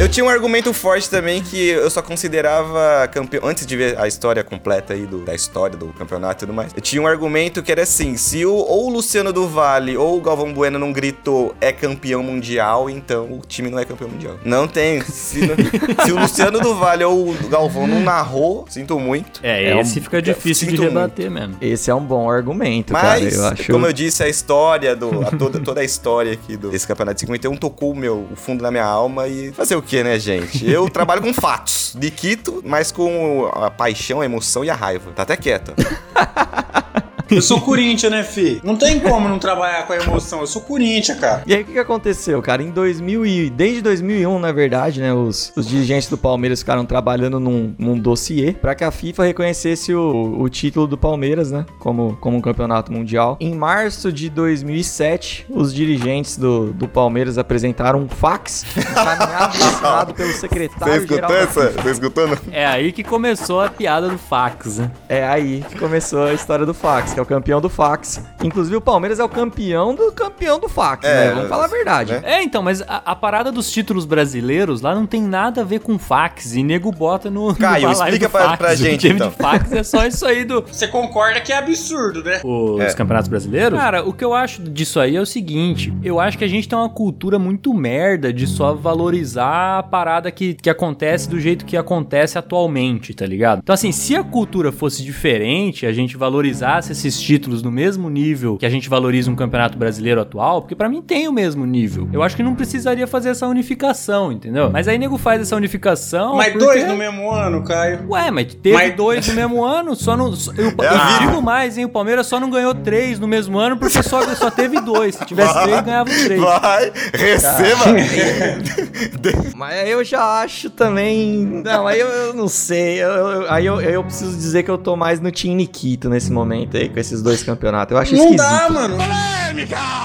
Eu tinha um argumento forte também que eu só considerava campeão. Antes de ver a história completa aí do- da história do campeonato e tudo mais, eu tinha um argumento que era assim: se o, ou o Luciano do Vale ou o Galvão Bueno não gritou é campeão mundial, então o time não é campeão mundial. Não tem. Se, não- se o Luciano do Vale ou o Galvão não narrou, sinto muito. É, É um- esse fica difícil de rebater mesmo. Esse é um bom argumento, cara. Mas, Eu acho. como eu disse, a história do. a toda, toda a história aqui do, desse campeonato de 51 tocou o meu, o fundo da minha alma e fazer o que, né, gente? Eu trabalho com fatos Quito, mas com a paixão, a emoção e a raiva. Tá até quieto. Eu sou Corinthians, né, fi? Não tem como não trabalhar com a emoção. Eu sou Corinthians, cara. E aí, o que, que aconteceu, cara? Em 2000 e... Desde 2001, na verdade, né? Os, os dirigentes do Palmeiras ficaram trabalhando num, num dossiê pra que a FIFA reconhecesse o, o título do Palmeiras, né? Como, como um campeonato mundial. Em março de 2007, os dirigentes do, do Palmeiras apresentaram um fax encaminhado e assinado pelo secretário-geral da FIFA. Tá escutando? É aí que começou a piada do fax, né? É aí que começou a história do fax, que é o campeão do fax. Inclusive, o Palmeiras é o campeão do campeão do fax, É, né? Vamos falar a verdade. né? É, então, mas a, a parada dos títulos brasileiros lá não tem nada a ver com fax. E nego bota no. Caio, no explica do pra- fax. pra O gente, time então. de fax é só isso aí do. Você concorda que é absurdo, né? Os É. campeonatos brasileiros? Cara, o que eu acho disso aí é o seguinte: eu acho que a gente tem uma cultura muito merda de só valorizar a parada que, que acontece do jeito que acontece atualmente, tá ligado? Então, assim, se a cultura fosse diferente, a gente valorizasse esses títulos no mesmo nível que a gente valoriza um campeonato brasileiro atual, porque pra mim tem o mesmo nível. Eu acho que não precisaria fazer essa unificação, entendeu? Mas aí nego faz essa unificação. Mas porque- dois no mesmo ano, Caio. Ué, mas teve Mas- dois no mesmo ano, só não. Só, eu, É a eu digo mais, hein? O Palmeiras só não ganhou três no mesmo ano porque só, só teve dois. Se tivesse três, ganhava três. Vai, receba! Mas aí eu já acho também. Não, aí eu, eu não sei. Eu- eu- aí eu, eu preciso dizer que eu tô mais no Team Nikito nesse momento aí, com esses dois campeonatos. Eu acho Não esquisito. dá, mano.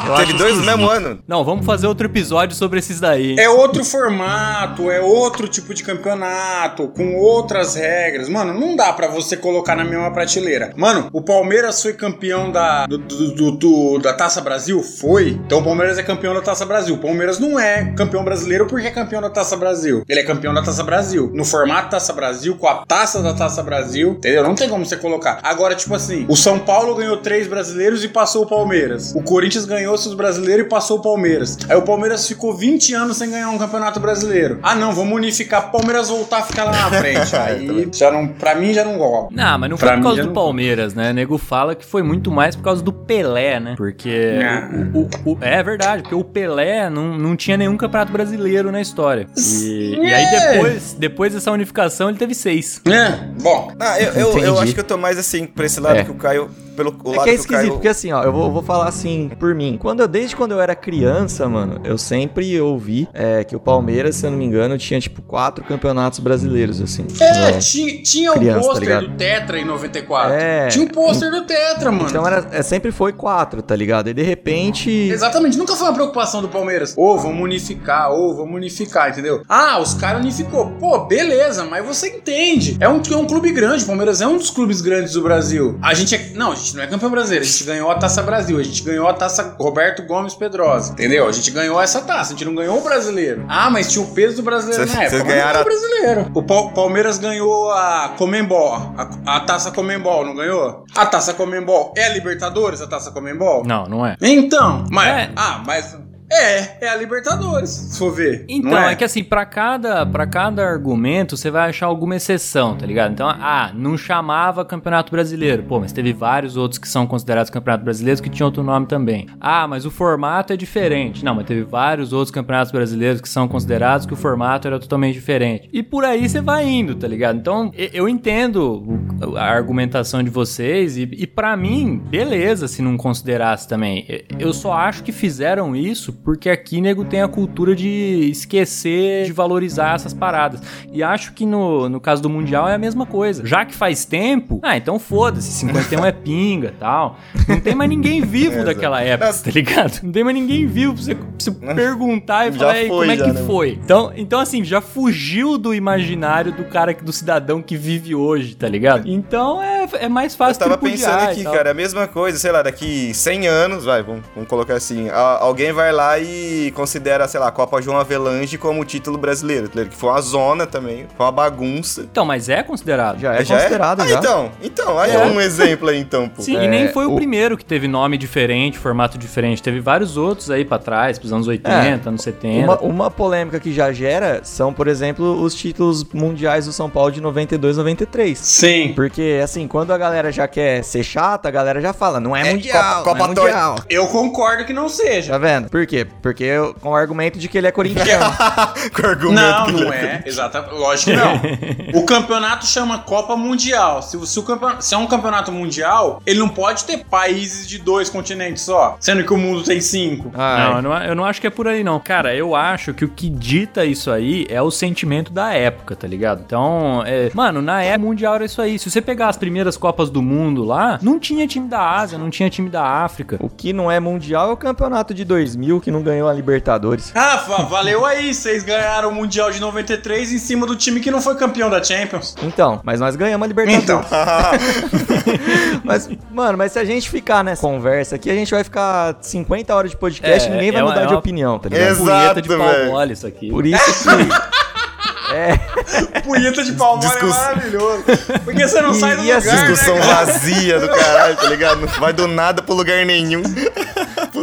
Eu Teve dois no mesmo ano. Não, vamos fazer outro episódio sobre esses daí. É outro formato, é outro tipo de campeonato, com outras regras. Mano, não dá pra você colocar na mesma prateleira. Mano, o Palmeiras foi campeão da, do, do- do- do- da Taça Brasil? Foi. Então o Palmeiras é campeão da Taça Brasil. O Palmeiras não é campeão brasileiro porque é campeão da Taça Brasil. Ele é campeão da Taça Brasil. No formato Taça Brasil, com a taça da Taça Brasil, entendeu? Não tem como você colocar. Agora, tipo assim, o São Paulo ganhou três brasileiros e passou o Palmeiras. O Corinthians ganhou seus brasileiros e passou o Palmeiras. Aí o Palmeiras ficou 20 anos sem ganhar um campeonato brasileiro. Ah, não, vamos unificar. Palmeiras voltar a ficar lá na frente. Aí já não, pra mim já não gola. Não, mas não Pra foi por causa do Palmeiras, né? O nego fala que foi muito mais por causa do Pelé, né? Porque. O- o- o- é verdade, porque o Pelé não, não tinha nenhum campeonato brasileiro na história. E, e aí É. depois, depois dessa unificação ele teve seis. É, bom. Ah, eu, eu, eu acho que eu tô mais assim, pra esse lado É. que o Caio. Pelo o É que é esquisito, Caio- porque assim, ó, eu vou, vou falar assim por mim. Quando eu, desde quando eu era criança, mano, eu sempre ouvi é, que o Palmeiras, se eu não me engano, tinha tipo quatro campeonatos brasileiros, assim. É, Não. tinha, tinha o Criança, tá pôster ligado? do Tetra em 94. É. Tinha o pôster do Tetra, mano. Então era, é, sempre foi quatro, tá ligado? E de repente. Exatamente, nunca foi uma preocupação do Palmeiras. Ô, vamos unificar, ô, vamos unificar, entendeu? Ah, os caras unificou. Pô, beleza, mas você entende. É um, é um clube grande, o Palmeiras é um dos clubes grandes do Brasil. A gente é. Não, a gente não é campeão brasileiro, a gente ganhou a taça Brasil, a gente ganhou a taça Roberto Gomes Pedrosa, entendeu? A gente ganhou essa taça, a gente não ganhou o brasileiro. Ah, mas tinha o peso do brasileiro Vocês- na época. ganharam o brasileiro. O Pal- Palmeiras ganhou a Comembol, a, a taça Comembol, não ganhou? A taça Comembol é a Libertadores, a taça Comembol? Não, não é. Então, mas. É. Ah, mas. É, é a Libertadores, se for ver. Então, não é? que assim, pra cada, pra cada argumento, você vai achar alguma exceção, tá ligado? Então, ah, não chamava Campeonato Brasileiro. Pô, mas teve vários outros que são considerados Campeonato Brasileiros que tinham outro nome também. Ah, mas o formato é diferente. Não, mas teve vários outros Campeonatos Brasileiros que são considerados que o formato era totalmente diferente. E por aí você vai indo, tá ligado? Então, eu entendo o- a argumentação de vocês e, e para mim, beleza se não considerasse também. Eu só acho que fizeram isso porque aqui nego tem a cultura de esquecer de valorizar essas paradas. E acho que no, no caso do Mundial é a mesma coisa. Já que faz tempo, ah, então foda-se, 51 é pinga tal. Não tem mais ninguém vivo daquela época, tá ligado? Não tem mais ninguém vivo pra você, pra você perguntar e falar, "Ei, foi, como é já, que né, foi? Então, então, assim, já fugiu do imaginário do cara, do cidadão que vive hoje, tá ligado? Então é, é mais Eu fácil tava tripudiar pensando aqui, cara, a mesma coisa, sei lá, daqui 100 anos, vai, vamos, vamos colocar assim, a- alguém vai lá e considera, sei lá, a Copa João Avelange como título brasileiro, tá que foi uma zona também, foi uma bagunça. Então, mas é considerado. Já é Já considerado, Ah, já. então, então, aí é. É. um exemplo aí, então, pô. Sim, É, e nem foi o, o- primeiro que teve nome diferente, formato diferente. Teve vários outros aí pra trás, pros anos 80, anos 70. Uma, uma polêmica que já gera são, por exemplo, os títulos mundiais do São Paulo de 92 93. Sim. Porque, assim, quando a galera já quer ser chata, a galera já fala, não é, É, mundial, Copa- não é Copa mundial. Eu concordo que não seja. Tá vendo? Por quê? Porque eu- com o argumento de que ele é corintiano. Com o argumento Não, que não ele- é. Exatamente. Lógico que não. O campeonato chama Copa Mundial. Se, o- se, o campeon- se é um campeonato mundial, ele não pode ter países de dois continentes só. Sendo que o mundo tem cinco. Ai. Não, eu não, eu não acho que é por aí, não. Cara, eu acho que o que dita isso aí é o sentimento da época, tá ligado? Então, é, mano, na época mundial era isso aí. Se você pegar as primeiras Copas do Mundo lá, não tinha time da Ásia, não tinha time da África. O que não é mundial é o campeonato de 2000, que não ganhou a Libertadores. Ah, va- valeu aí. Vocês ganharam o Mundial de 93 em cima do time que não foi campeão da Champions. Então, mas nós ganhamos a Libertadores. Então. Mas, mano, mas se a gente ficar nessa conversa aqui, a gente vai ficar 50 horas de podcast É, e ninguém vai é mudar é de uma- opinião, tá ligado? Exato, Punheta de pau mole isso aqui. Por isso que. Punheta de é Discuss- maravilhoso. Porque você não E- sai do e lugar, essa né, Discussão cara? vazia do caralho, tá ligado? Não vai do nada pro lugar nenhum.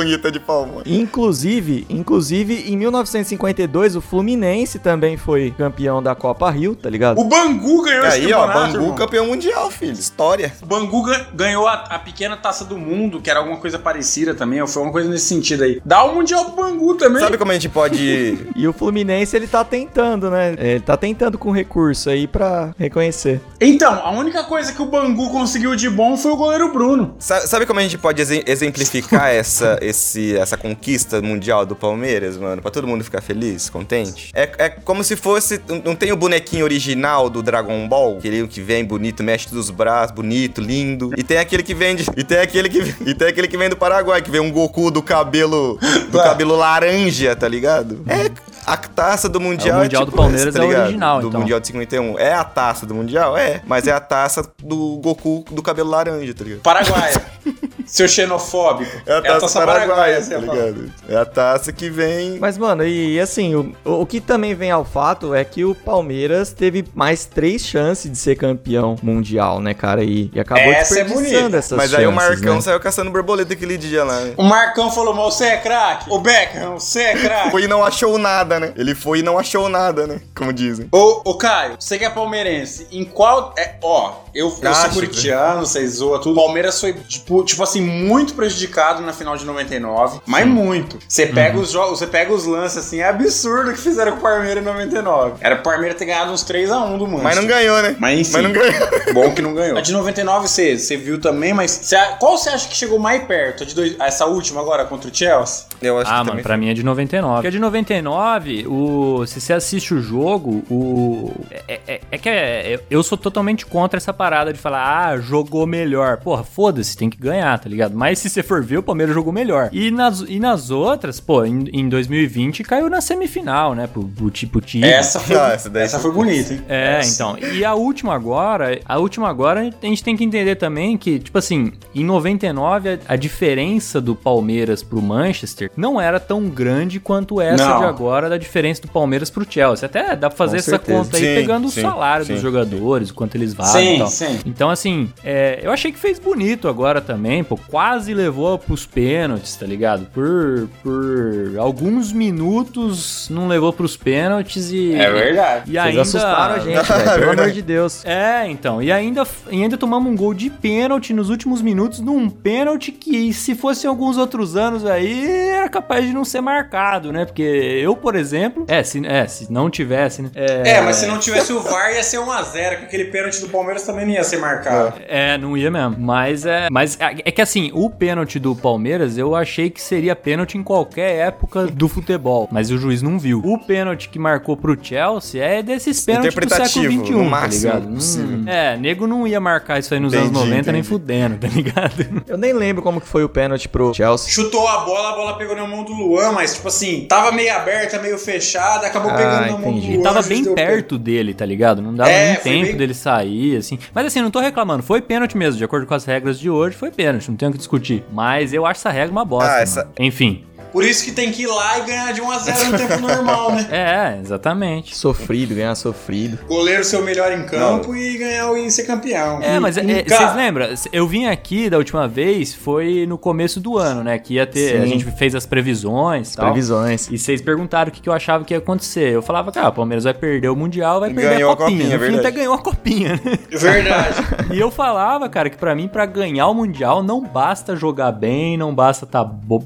Punheta de palma. Inclusive, inclusive, em 1952, o Fluminense também foi campeão da Copa Rio, tá ligado? O Bangu ganhou E esse aí, ó, campeonato, Bangu irmão. campeão mundial, filho. História. O Bangu ga- ganhou a, a pequena taça do mundo, que era alguma coisa parecida também, ou foi uma coisa nesse sentido aí. Dá o Mundial pro Bangu também. Sabe como a gente pode. E o Fluminense, ele tá tentando, né? Ele tá tentando com recurso aí pra reconhecer. Então, a única coisa que o Bangu conseguiu de bom foi o goleiro Bruno. Sa- Sabe como a gente pode exe- exemplificar essa, esse, essa conquista mundial do Palmeiras, mano? Pra todo mundo ficar feliz, contente? É, é como se fosse. não- tem o bonequinho original do Dragon Ball? Aquele que vem bonito, mexe todos os braços, bonito, lindo. E tem aquele que vem de, E tem aquele que. E tem aquele que vem do Paraguai, que vem um Goku do cabelo. Do cabelo laranja, tá ligado? É. A taça do Mundial É, o Mundial tipo do Palmeiras tá é o original, Do então. Mundial de 51. É a taça do Mundial? É. Mas é a taça do Goku do cabelo laranja, tá ligado? Paraguaia. Seu xenofóbico. É a taça, paraguaia, você tá ia falar. ligado? É a taça que vem. Mas, mano, e, assim, o, o que também vem ao fato é que o Palmeiras teve mais três chances de ser campeão mundial, né, cara? E, e acabou Essa é desperdiçando bonita. essas Mas aí o chances, Marcão né? saiu caçando borboleta aquele dia lá, né? O Marcão falou, mas você é craque? O Beckham, você é craque? Foi e não achou nada, né? Ele foi e não achou nada, né? Como dizem. Ô, ô, Caio, você que é palmeirense, em qual. É, ó, eu, eu sou curitiano, vocês zoam tudo. Palmeiras foi, tipo, tipo assim, muito prejudicado na final de 99, mas muito. Você pega Uhum. os jogos, você pega os lances assim, é absurdo o que fizeram com o Palmeiras em 99. Era pro Palmeiras ter ganhado uns 3x1 do Manchester. Mas não ganhou, né? Mas enfim. Mas não ganhou. Bom que não ganhou. A de 99 você, você viu também, mas você- qual você acha que chegou mais perto? A de dois- essa última agora contra o Chelsea? Eu acho Ah, que mano, também pra mim é de 99. Porque a de 99, o, se você assiste o jogo, o. É, é- é que é- é- eu sou totalmente contra essa parada de falar, ah, jogou melhor. Porra, foda-se, tem que ganhar, tá ligado? Mas se você for ver, o Palmeiras jogou melhor. E nas, e nas outras, pô, em, em 2020 caiu na semifinal, né? Pro, pro tipo time. Essa foi, essa essa foi- bonita, hein? É, Essa. então. E a última agora, a última agora, a gente tem que entender também que, tipo assim, em 99, a, a diferença do Palmeiras pro Manchester não era tão grande quanto essa Não. de agora da diferença do Palmeiras pro Chelsea. Até dá pra fazer Com essa certeza. conta aí Sim, pegando o sim, salário sim. dos jogadores, o quanto eles valem Sim, e tal. sim. Então, assim, é, eu achei que fez bonito agora também, pô. Quase levou pros pênaltis, tá ligado? Por, por alguns minutos não levou pros pênaltis e. É verdade. E Vocês ainda. assustaram a gente, velho. Pelo amor de Deus. É, então. E ainda, e ainda tomamos um gol de pênalti nos últimos minutos, num pênalti que, se fosse alguns outros anos aí, era capaz de não ser marcado, né? Porque eu, por exemplo. É, se, é, se não tivesse, né? É, mas se não tivesse o VAR ia ser 1x0, que aquele pênalti do Palmeiras também não ia ser marcado. É, não ia mesmo. Mas é. Mas é é que assim, o pênalti do Palmeiras eu achei que seria pênalti em qualquer época do futebol. Mas o juiz não viu. O pênalti que marcou pro Chelsea é desses pênaltis do século XXI, tá máximo ligado? Hum, é, nego não ia marcar isso aí nos anos Entendi, 90 nem entendi. fudendo, tá ligado? Eu nem lembro como que foi o pênalti pro Chelsea. Chutou a bola, a bola pegou na mão do Luan, mas tipo assim, tava meio aberta, meio fechada, acabou Ah, pegando na mão do entendi. Luan. E tava bem perto dele, tá ligado? Não dava É, nem tempo bem- dele sair, assim. Mas assim, não tô reclamando. Foi pênalti mesmo, de acordo com as regras de hoje, foi pênalti, não tenho o que discutir. Mas eu acho essa regra uma bosta. Ah, essa- Enfim. Por isso que tem que ir lá e ganhar de 1x0 no tempo normal, né? É, exatamente. Sofrido, ganhar sofrido. Goleiro ser o melhor em campo e ganhar e ser campeão. É, mas é, E, é, vocês lembram? Eu vim aqui da última vez, foi no começo do ano, né? Que ia ter. A Sim. gente fez as previsões. tal. Previsões. E vocês perguntaram o que, que eu achava que ia acontecer. Eu falava, cara, o Palmeiras vai perder o Mundial, vai perder Ganhou a a copinha. copinha, no fim verdade. até ganhou a copinha, né? Verdade. E eu falava, cara, que pra mim, pra ganhar o Mundial, não basta jogar bem, não basta tá,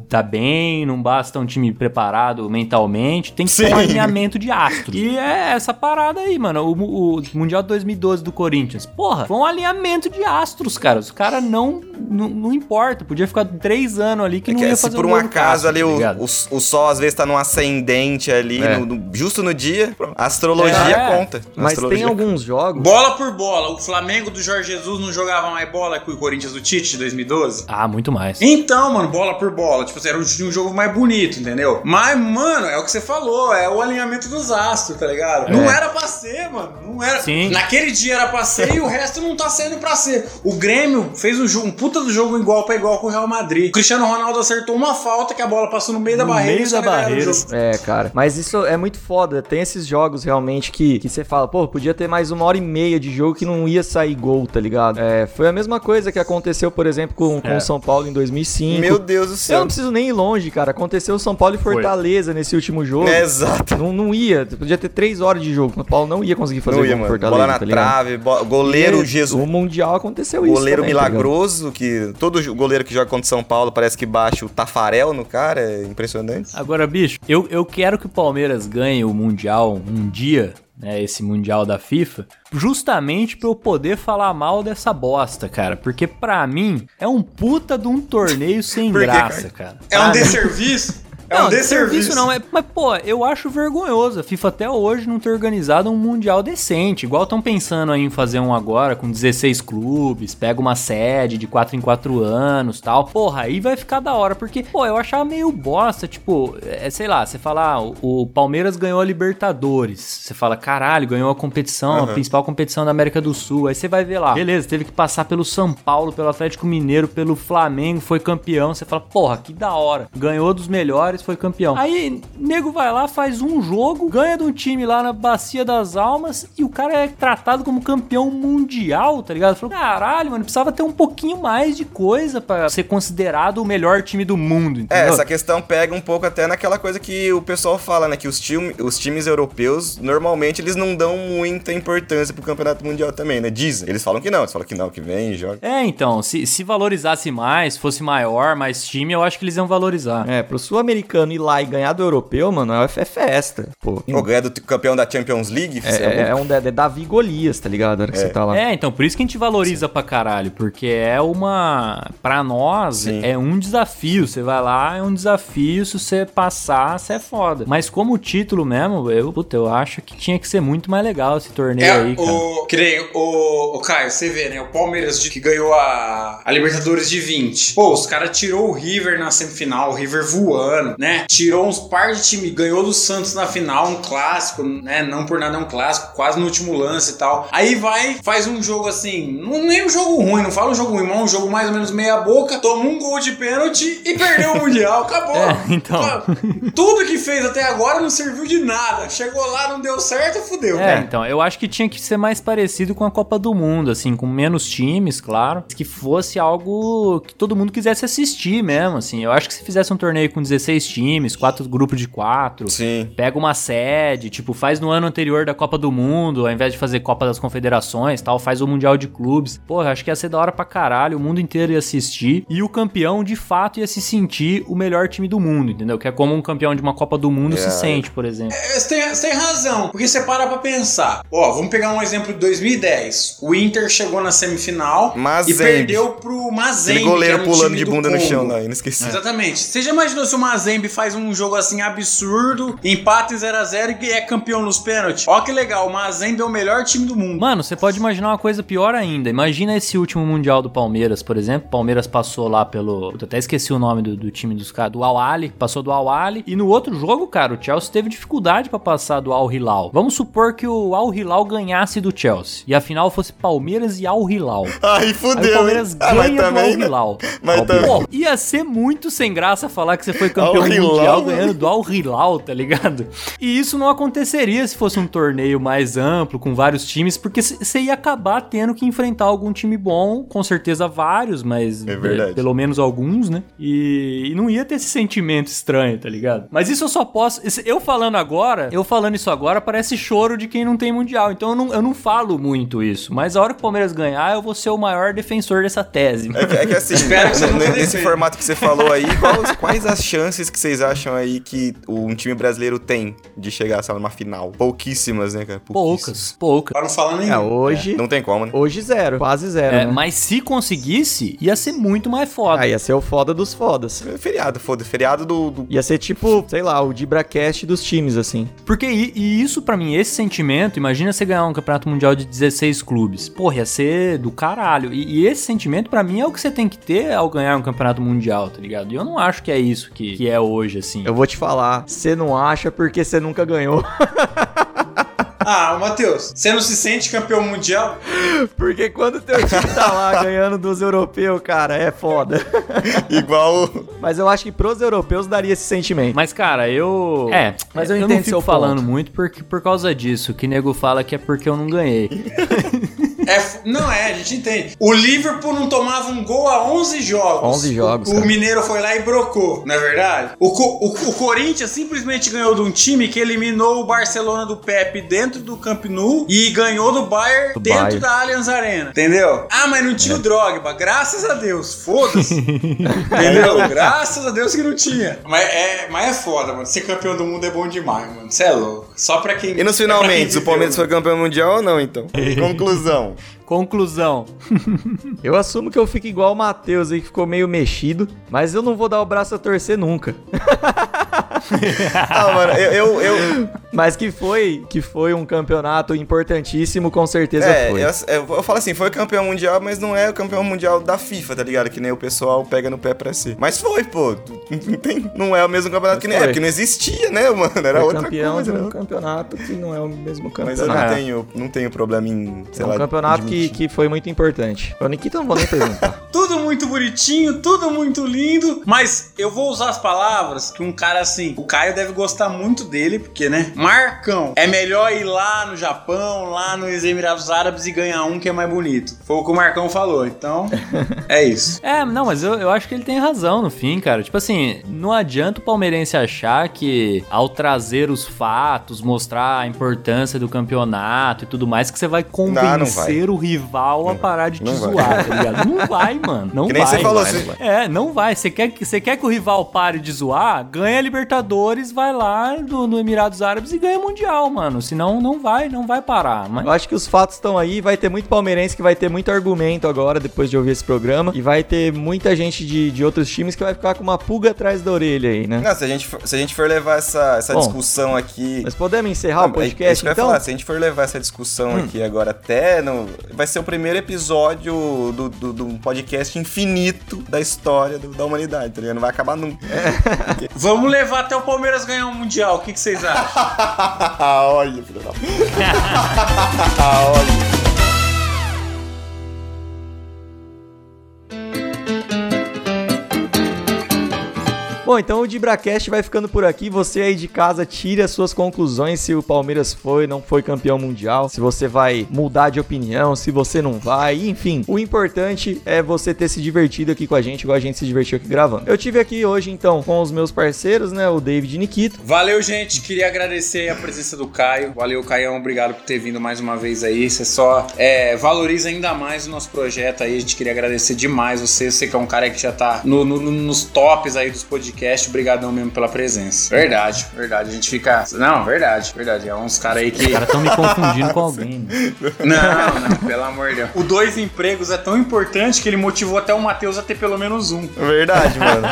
tá bem, não basta um time preparado mentalmente, tem que ser um Sim. alinhamento de astros. E é essa parada aí, mano. O, o Mundial 2012 do Corinthians. Porra, foi um alinhamento de astros, cara. Os caras não, não. Não importa. Podia ficar três anos ali que É não que, ia se fazer por um um acaso Cássio, ali tá o, o, o sol às vezes tá num ascendente ali, É. no- no- justo no dia, a astrologia É. conta. A Mas astrologia tem alguns jogos. bola por bola. O Flamengo do Jorge Jesus não jogava mais bola que o Corinthians do Tite de 2012? Ah, muito mais. Então, mano, bola por bola. Tipo assim, era um, um jogo mais bonito, entendeu? Mas, mano, é o que você falou, é o alinhamento dos astros, tá ligado? Não era pra ser, mano. Não era. Sim. Naquele dia era pra ser e o resto não tá sendo pra ser. O Grêmio fez um, jogo, um puta do jogo igual pra igual com o Real Madrid. O Cristiano Ronaldo acertou uma falta que a bola passou no meio da No barreira meio da barreira. É, cara. Mas isso é muito foda. Tem esses jogos realmente que, que você fala, pô, podia ter mais uma hora e meia de jogo que não ia sair gol, tá ligado? É, foi a mesma coisa que aconteceu, por exemplo, com com É. o São Paulo em 2005. Meu Deus do Eu céu. não preciso nem ir longe, cara. Aconteceu o São Paulo e Fortaleza nesse último jogo. É, exato. Não, não ia. Podia ter três horas de jogo. O São Paulo não ia conseguir fazer Não gol ia, mano. Fortaleza, Bola na tá trave, bo- goleiro E Jesus. O Mundial aconteceu isso. Goleiro tá milagroso, que todo goleiro que joga contra São Paulo parece que baixa o Tafarel no cara, é impressionante. Agora, bicho, eu, eu quero que o Palmeiras ganhe o Mundial um dia, né? Esse Mundial da FIFA, justamente pra eu poder falar mal dessa bosta, cara. Porque pra mim é um puta de um torneio sem graça, cara. É um mim- desserviço? É não, um desserviço. não, é, mas pô, eu acho vergonhoso a FIFA até hoje não ter organizado um mundial decente. Igual estão pensando aí em fazer um agora com 16 clubes, pega uma sede de 4 em 4 anos tal. Porra, aí vai ficar da hora, porque, pô, eu achava meio bosta, tipo, é, sei lá, você fala, ah, o, o Palmeiras ganhou a Libertadores. Você fala, caralho, ganhou a competição, a principal competição da América do Sul. Aí você vai ver lá, beleza, teve que passar pelo São Paulo, pelo Atlético Mineiro, pelo Flamengo, foi campeão. Você fala, porra, que da hora. Ganhou dos melhores, foi campeão. Aí, nego vai lá, faz um jogo, ganha de um time lá na Bacia das Almas e o cara é tratado como campeão mundial, tá ligado? Falou, caralho, mano, precisava ter um pouquinho mais de coisa pra ser considerado o melhor time do mundo, É, entendeu? essa questão pega um pouco até naquela coisa que o pessoal fala, né? Que os, time, os times europeus, normalmente, eles não dão muita importância pro campeonato mundial também, né? Dizem. Eles falam que não, eles falam que não, que vem e joga. É, então, se, se valorizasse mais, fosse maior, mais time, eu acho que eles iam valorizar. É, pro sul-americano ir lá e ganhar do europeu, mano, é é festa. Pô. Ou ganhar do campeão da Champions League, É, é, é é um é Davi e Golias, tá ligado? A hora que você tá lá. É, então, por isso que a gente valoriza pra caralho, porque é uma. Pra nós, Sim. é um desafio. Você vai lá, é um desafio. Se você passar, você é foda. Mas como título mesmo, eu, puta, eu acho que tinha que ser muito mais legal esse torneio É, aí, cara. o, nem o, o Caio, você vê, né? O Palmeiras de- que ganhou a, a Libertadores de 20. Pô, os caras tirou o River na semifinal, o River voando, né? Tirou uns par de time, ganhou do Santos na final, um clássico, né? Não por nada é um clássico, quase no último lance e tal. Aí vai, faz um jogo assim, não nem um jogo ruim, não fala um jogo ruim, mas um jogo mais ou menos meia boca, toma um gol de pênalti e perdeu o Mundial, acabou. É, então. Tudo que fez até agora não serviu de nada. Chegou lá, não deu certo, fudeu. É, então, eu acho que tinha que ser mais parecido com a Copa do Mundo, assim, com menos times, claro. Que fosse algo que todo mundo quisesse assistir mesmo, assim. Eu acho que se fizesse um torneio com 16 times, quatro grupos de quatro, Sim. pega uma sede, tipo, faz no ano anterior da Copa do Mundo, ao invés de fazer Copa das Confederações tal, faz o Mundial de Clubes. Porra, acho que ia ser da hora pra caralho, o mundo inteiro ia assistir e o campeão, de fato, ia se sentir o melhor time do mundo, entendeu? Que é como um campeão de uma Copa do Mundo se É. sente, por exemplo. É, Você tem, você tem razão, porque você para pra pensar. Ó, vamos pegar um exemplo de 2010. O Inter chegou na semifinal Mazembe. e perdeu pro Mazembe. Aquele goleiro que era um pulando time de bunda no chão lá, eu não esqueci. Exatamente. Você já imaginou se o Mazembe faz um jogo assim absurdo, empata em 0x0 e é campeão nos pênaltis? Ó que legal, o Mazembe é o melhor time do mundo. Mano, você pode imaginar uma coisa pior ainda. Imagina esse último Mundial do Palmeiras, por exemplo. Palmeiras passou lá pelo. Eu até esqueci o nome do, do time dos caras. Do Al Ali. Passou do Al Ali. E no outro jogo, cara, o Chelsea teve dificuldade pra passar do Al Hilal. Vamos supor que o Al Hilal ganhasse do Chelsea. E a final fosse Palmeiras e Al Hilal. Ai, Aí fudeu. o Palmeiras hein? Ah, mas ganha do Al também, né? Hilal. Mas também- Pô, ia ser muito sem graça falar que você foi campeão mundial ganhando do Al Hilal, tá ligado? E isso não aconteceria se fosse um torneio mais amplo, com vários times, porque você ia acabar tendo que enfrentar algum time bom, com certeza vários, mas É verdade. eh, pelo menos alguns, né? E, e não ia ter esse sentimento estranho, tá ligado? Mas isso eu só posso. Eu falando agora, eu falando isso agora, parece choro de quem não tem mundial. Então eu não, eu não falo muito isso. Mas a hora que o Palmeiras ganhar, eu vou ser o maior defensor dessa tese. É que, é que assim, Espero que você não n- defenda. nesse formato que você falou aí, quais, quais as chances que vocês acham aí que um time brasileiro tem de chegar, sei lá, numa final? Pouquíssimas, né, cara? Poucas, poucas. Para não falar nenhum. É, hoje. Não tem como, né? Hoje zero, quase zero. É, né? mas se conseguisse, ia ser muito mais foda. Ah, ia ser o foda dos fodas. É Feriado, foda Feriado do. do- Ia ser tipo, sei lá, o Dibracast dos times, assim. Porque e, e isso pra mim, esse sentimento, imagina você ganhar um campeonato mundial de 16 clubes. Porra, ia ser do caralho. E, e esse sentimento pra mim é o que você tem que ter ao ganhar um campeonato mundial, tá ligado? E eu não acho que é isso que, que é hoje, assim. Eu vou te falar, você não acha porque você nunca ganhou. Ah, Matheus, você não se sente campeão mundial? porque quando teu time tá lá ganhando dos europeus, cara, é foda. Igual. Mas eu acho que pros europeus daria esse sentimento. Mas, cara, eu. É, mas eu eu entendo não fico seu falando ponto. muito porque, por causa disso. Que nego fala que é porque eu não ganhei. É, não é, a gente entende. O Liverpool não tomava um gol há 11 jogos. 11 jogos, O, o. Mineiro foi lá e brocou, não é verdade? O, o, o Corinthians simplesmente ganhou de um time que eliminou o Barcelona do Pepe dentro do Camp Nou e ganhou do Bayern Do dentro Bayern. da Allianz Arena. Entendeu? Ah, mas não tinha o Drogba. Graças a Deus. Foda-se. entendeu? Graças a Deus que não tinha. Mas é, mas é foda, mano. Ser campeão do mundo é bom demais, mano. Você é louco. Só pra quem. E nos é finalmente, o Palmeiras foi mano. campeão mundial ou não, então? Conclusão. Conclusão. Eu assumo que eu fico igual o Matheus aí, que ficou meio mexido, mas eu não vou dar o braço a torcer nunca. Ah, mano, eu, eu, eu, Mas que foi, que foi um campeonato importantíssimo, com certeza É, foi. eu, eu, eu falo assim, foi campeão mundial, mas não é o campeão mundial da FIFA, tá ligado? Que nem o pessoal pega no pé pra si. Mas foi, pô. Não, tem- não é o mesmo campeonato que nem foi. é, porque não existia, né, mano? Era Foi outra campeão coisa, de um né? campeonato que não é o mesmo Mas eu campeonato. não tenho, não tenho problema em, sei É um lá, campeonato que, que foi muito importante. O Nikita não vou nem perguntar. Tudo muito bonitinho, tudo muito lindo. Mas eu vou usar as palavras que um cara assim, o Caio deve gostar muito dele, porque, né? Marcão, é melhor ir lá no Japão, lá nos Emirados Árabes e ganhar um que é mais bonito. Foi o que o Marcão falou. Então, é isso. É, não, mas eu, eu acho que ele tem razão no fim, cara. Tipo assim, não adianta o palmeirense achar que ao trazer os fatos, mostrar a importância do campeonato e tudo mais, que você vai convencer o rival a parar de te Não vai. zoar, tá ligado? Não vai, mano. Não Que nem vai. você falou, vai, não vai. É, não vai. Você quer, que- você quer que o rival pare de zoar? Ganha a Libertadores, vai lá no, no Emirados Árabes e ganha Mundial, mano. Senão não vai, não vai parar. Mas Eu acho que os fatos estão aí, vai ter muito palmeirense que vai ter muito argumento agora, depois de ouvir esse programa, e vai ter muita gente de, de outros times que vai ficar com uma pulga atrás da orelha aí, né? Não, se a gente for, se a gente for levar essa, essa Bom, discussão aqui. Mas podemos encerrar Não, o é- é isso podcast, ia então? falar, se a gente for levar essa discussão aqui agora até no. Vai ser o primeiro episódio do, do, do podcast infinito da história do- da humanidade, tá ligado? Não vai acabar nunca. Vamos levar até o Palmeiras ganhar um Mundial. O que, que vocês acham? Olha, filho da Olha. Bom, então o DibraCast vai ficando por aqui. Você aí de casa, tire as suas conclusões se o Palmeiras foi, não foi campeão mundial, se você vai mudar de opinião, se você não vai, enfim. O importante é você ter se divertido aqui com a gente, igual a gente se divertiu aqui gravando. Eu tive aqui hoje, então, com os meus parceiros, né, o David e Nikito. Valeu, gente. Queria agradecer a presença do Caio. Valeu, Caião. Obrigado por ter vindo mais uma vez aí. Você só é, valoriza ainda mais o nosso projeto aí. A gente queria agradecer demais você. Você que é um cara que já tá no- no- nos tops aí dos podcasts. Obrigadão mesmo pela presença. Verdade, verdade. A gente fica. Não, verdade, verdade. É uns caras aí que. os caras estão me confundindo com alguém. né? Não, não, pelo amor de Deus. O dois empregos é tão importante que ele motivou até o Matheus a ter pelo menos um. Verdade, mano.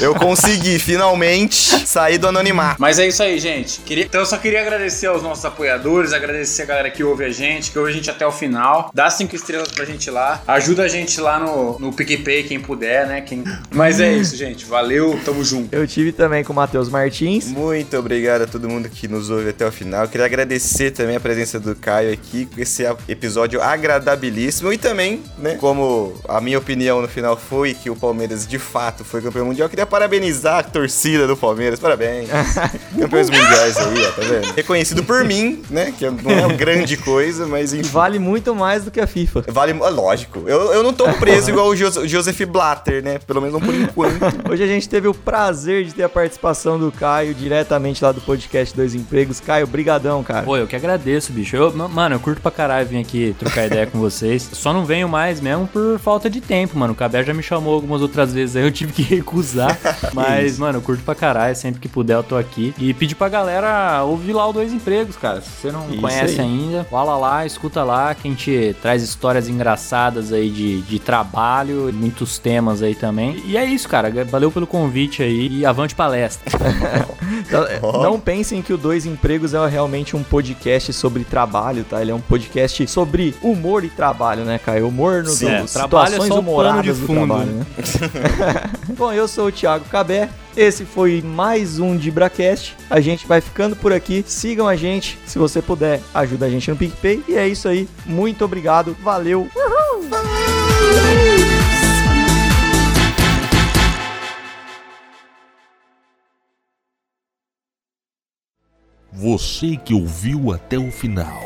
Eu consegui finalmente sair do anonimato. Mas é isso aí, gente. Queria- Então eu só queria agradecer aos nossos apoiadores, agradecer a galera que ouve a gente, que ouve a gente até o final. Dá cinco estrelas pra gente lá. Ajuda a gente lá no, no PicPay, quem puder, né? Quem... Mas é isso, gente. Valeu, tamo junto. Eu tive também com o Matheus Martins. Muito obrigado a todo mundo que nos ouve até o final. Queria agradecer também a presença do Caio aqui com esse episódio agradabilíssimo e também, né, como a minha opinião no final foi que o Palmeiras de fato foi campeão mundial, eu queria parabenizar a torcida do Palmeiras. Parabéns. Campeões mundiais aí, ó, tá vendo? Reconhecido por mim, né, que não é uma grande coisa, mas E enfim. vale muito mais do que a FIFA. Vale, é lógico. Eu, eu não tô preso igual o Jos- Joseph Blatter, né? Pelo menos não por enquanto. Hoje a gente teve o prazer de ter a participação do Caio diretamente lá do podcast Dois Empregos. Caio, brigadão, cara. Pô, eu que agradeço, bicho. Eu, ma- mano, eu curto pra caralho vir aqui trocar ideia com vocês. Só não venho mais mesmo por falta de tempo, mano. O Cabé já me chamou algumas outras vezes aí, eu tive que recusar. Mas, mano, eu curto pra caralho. Sempre que puder, eu tô aqui. E pedir pra galera ouvir lá o Dois Empregos, cara. Se você não Isso conhece aí. ainda, fala lá, escuta lá, que a gente traz histórias engraçadas aí de, de trabalho, muitos temas aí também. E é isso, cara. Valeu pelo convite aí e avante palestra. Então, é, Não pensem que o Dois Empregos é realmente um podcast sobre trabalho, tá? Ele é um podcast sobre humor e trabalho, né, Caio? Humor no Sim, é, situações trabalho é só o humoradas de do fundo, trabalho, né? Bom, eu sou o Thiago Cabé. Esse foi mais um DibraCast. A gente vai ficando por aqui. Sigam a gente. Se você puder, ajuda a gente no PicPay. E é isso aí. Muito obrigado. Valeu. Você que ouviu até o final,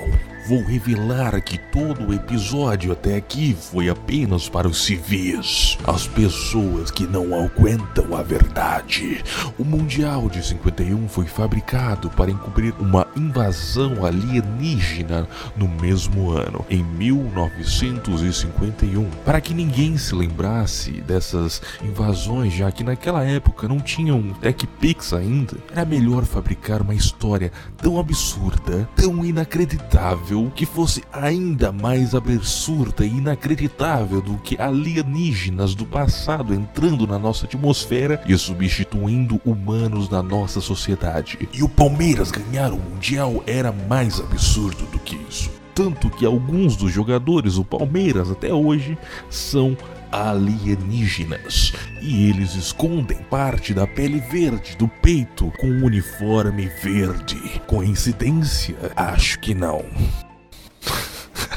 vou revelar que todo o episódio até aqui foi apenas para os civis, as pessoas que não aguentam a verdade. O Mundial de 51 foi fabricado para encobrir uma invasão alienígena no mesmo ano, em 1951, para que ninguém se lembrasse dessas invasões, já que naquela época não tinham TechPix ainda. Era melhor fabricar uma história tão absurda, tão inacreditável possível que fosse ainda mais absurda e inacreditável do que alienígenas do passado entrando na nossa atmosfera e substituindo humanos na nossa sociedade. E o Palmeiras ganhar o Mundial era mais absurdo do que isso. Tanto que alguns dos jogadores do Palmeiras até hoje são alienígenas e eles escondem parte da pele verde do peito com um uniforme verde. Coincidência? Acho que não.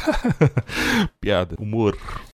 Piada, humor.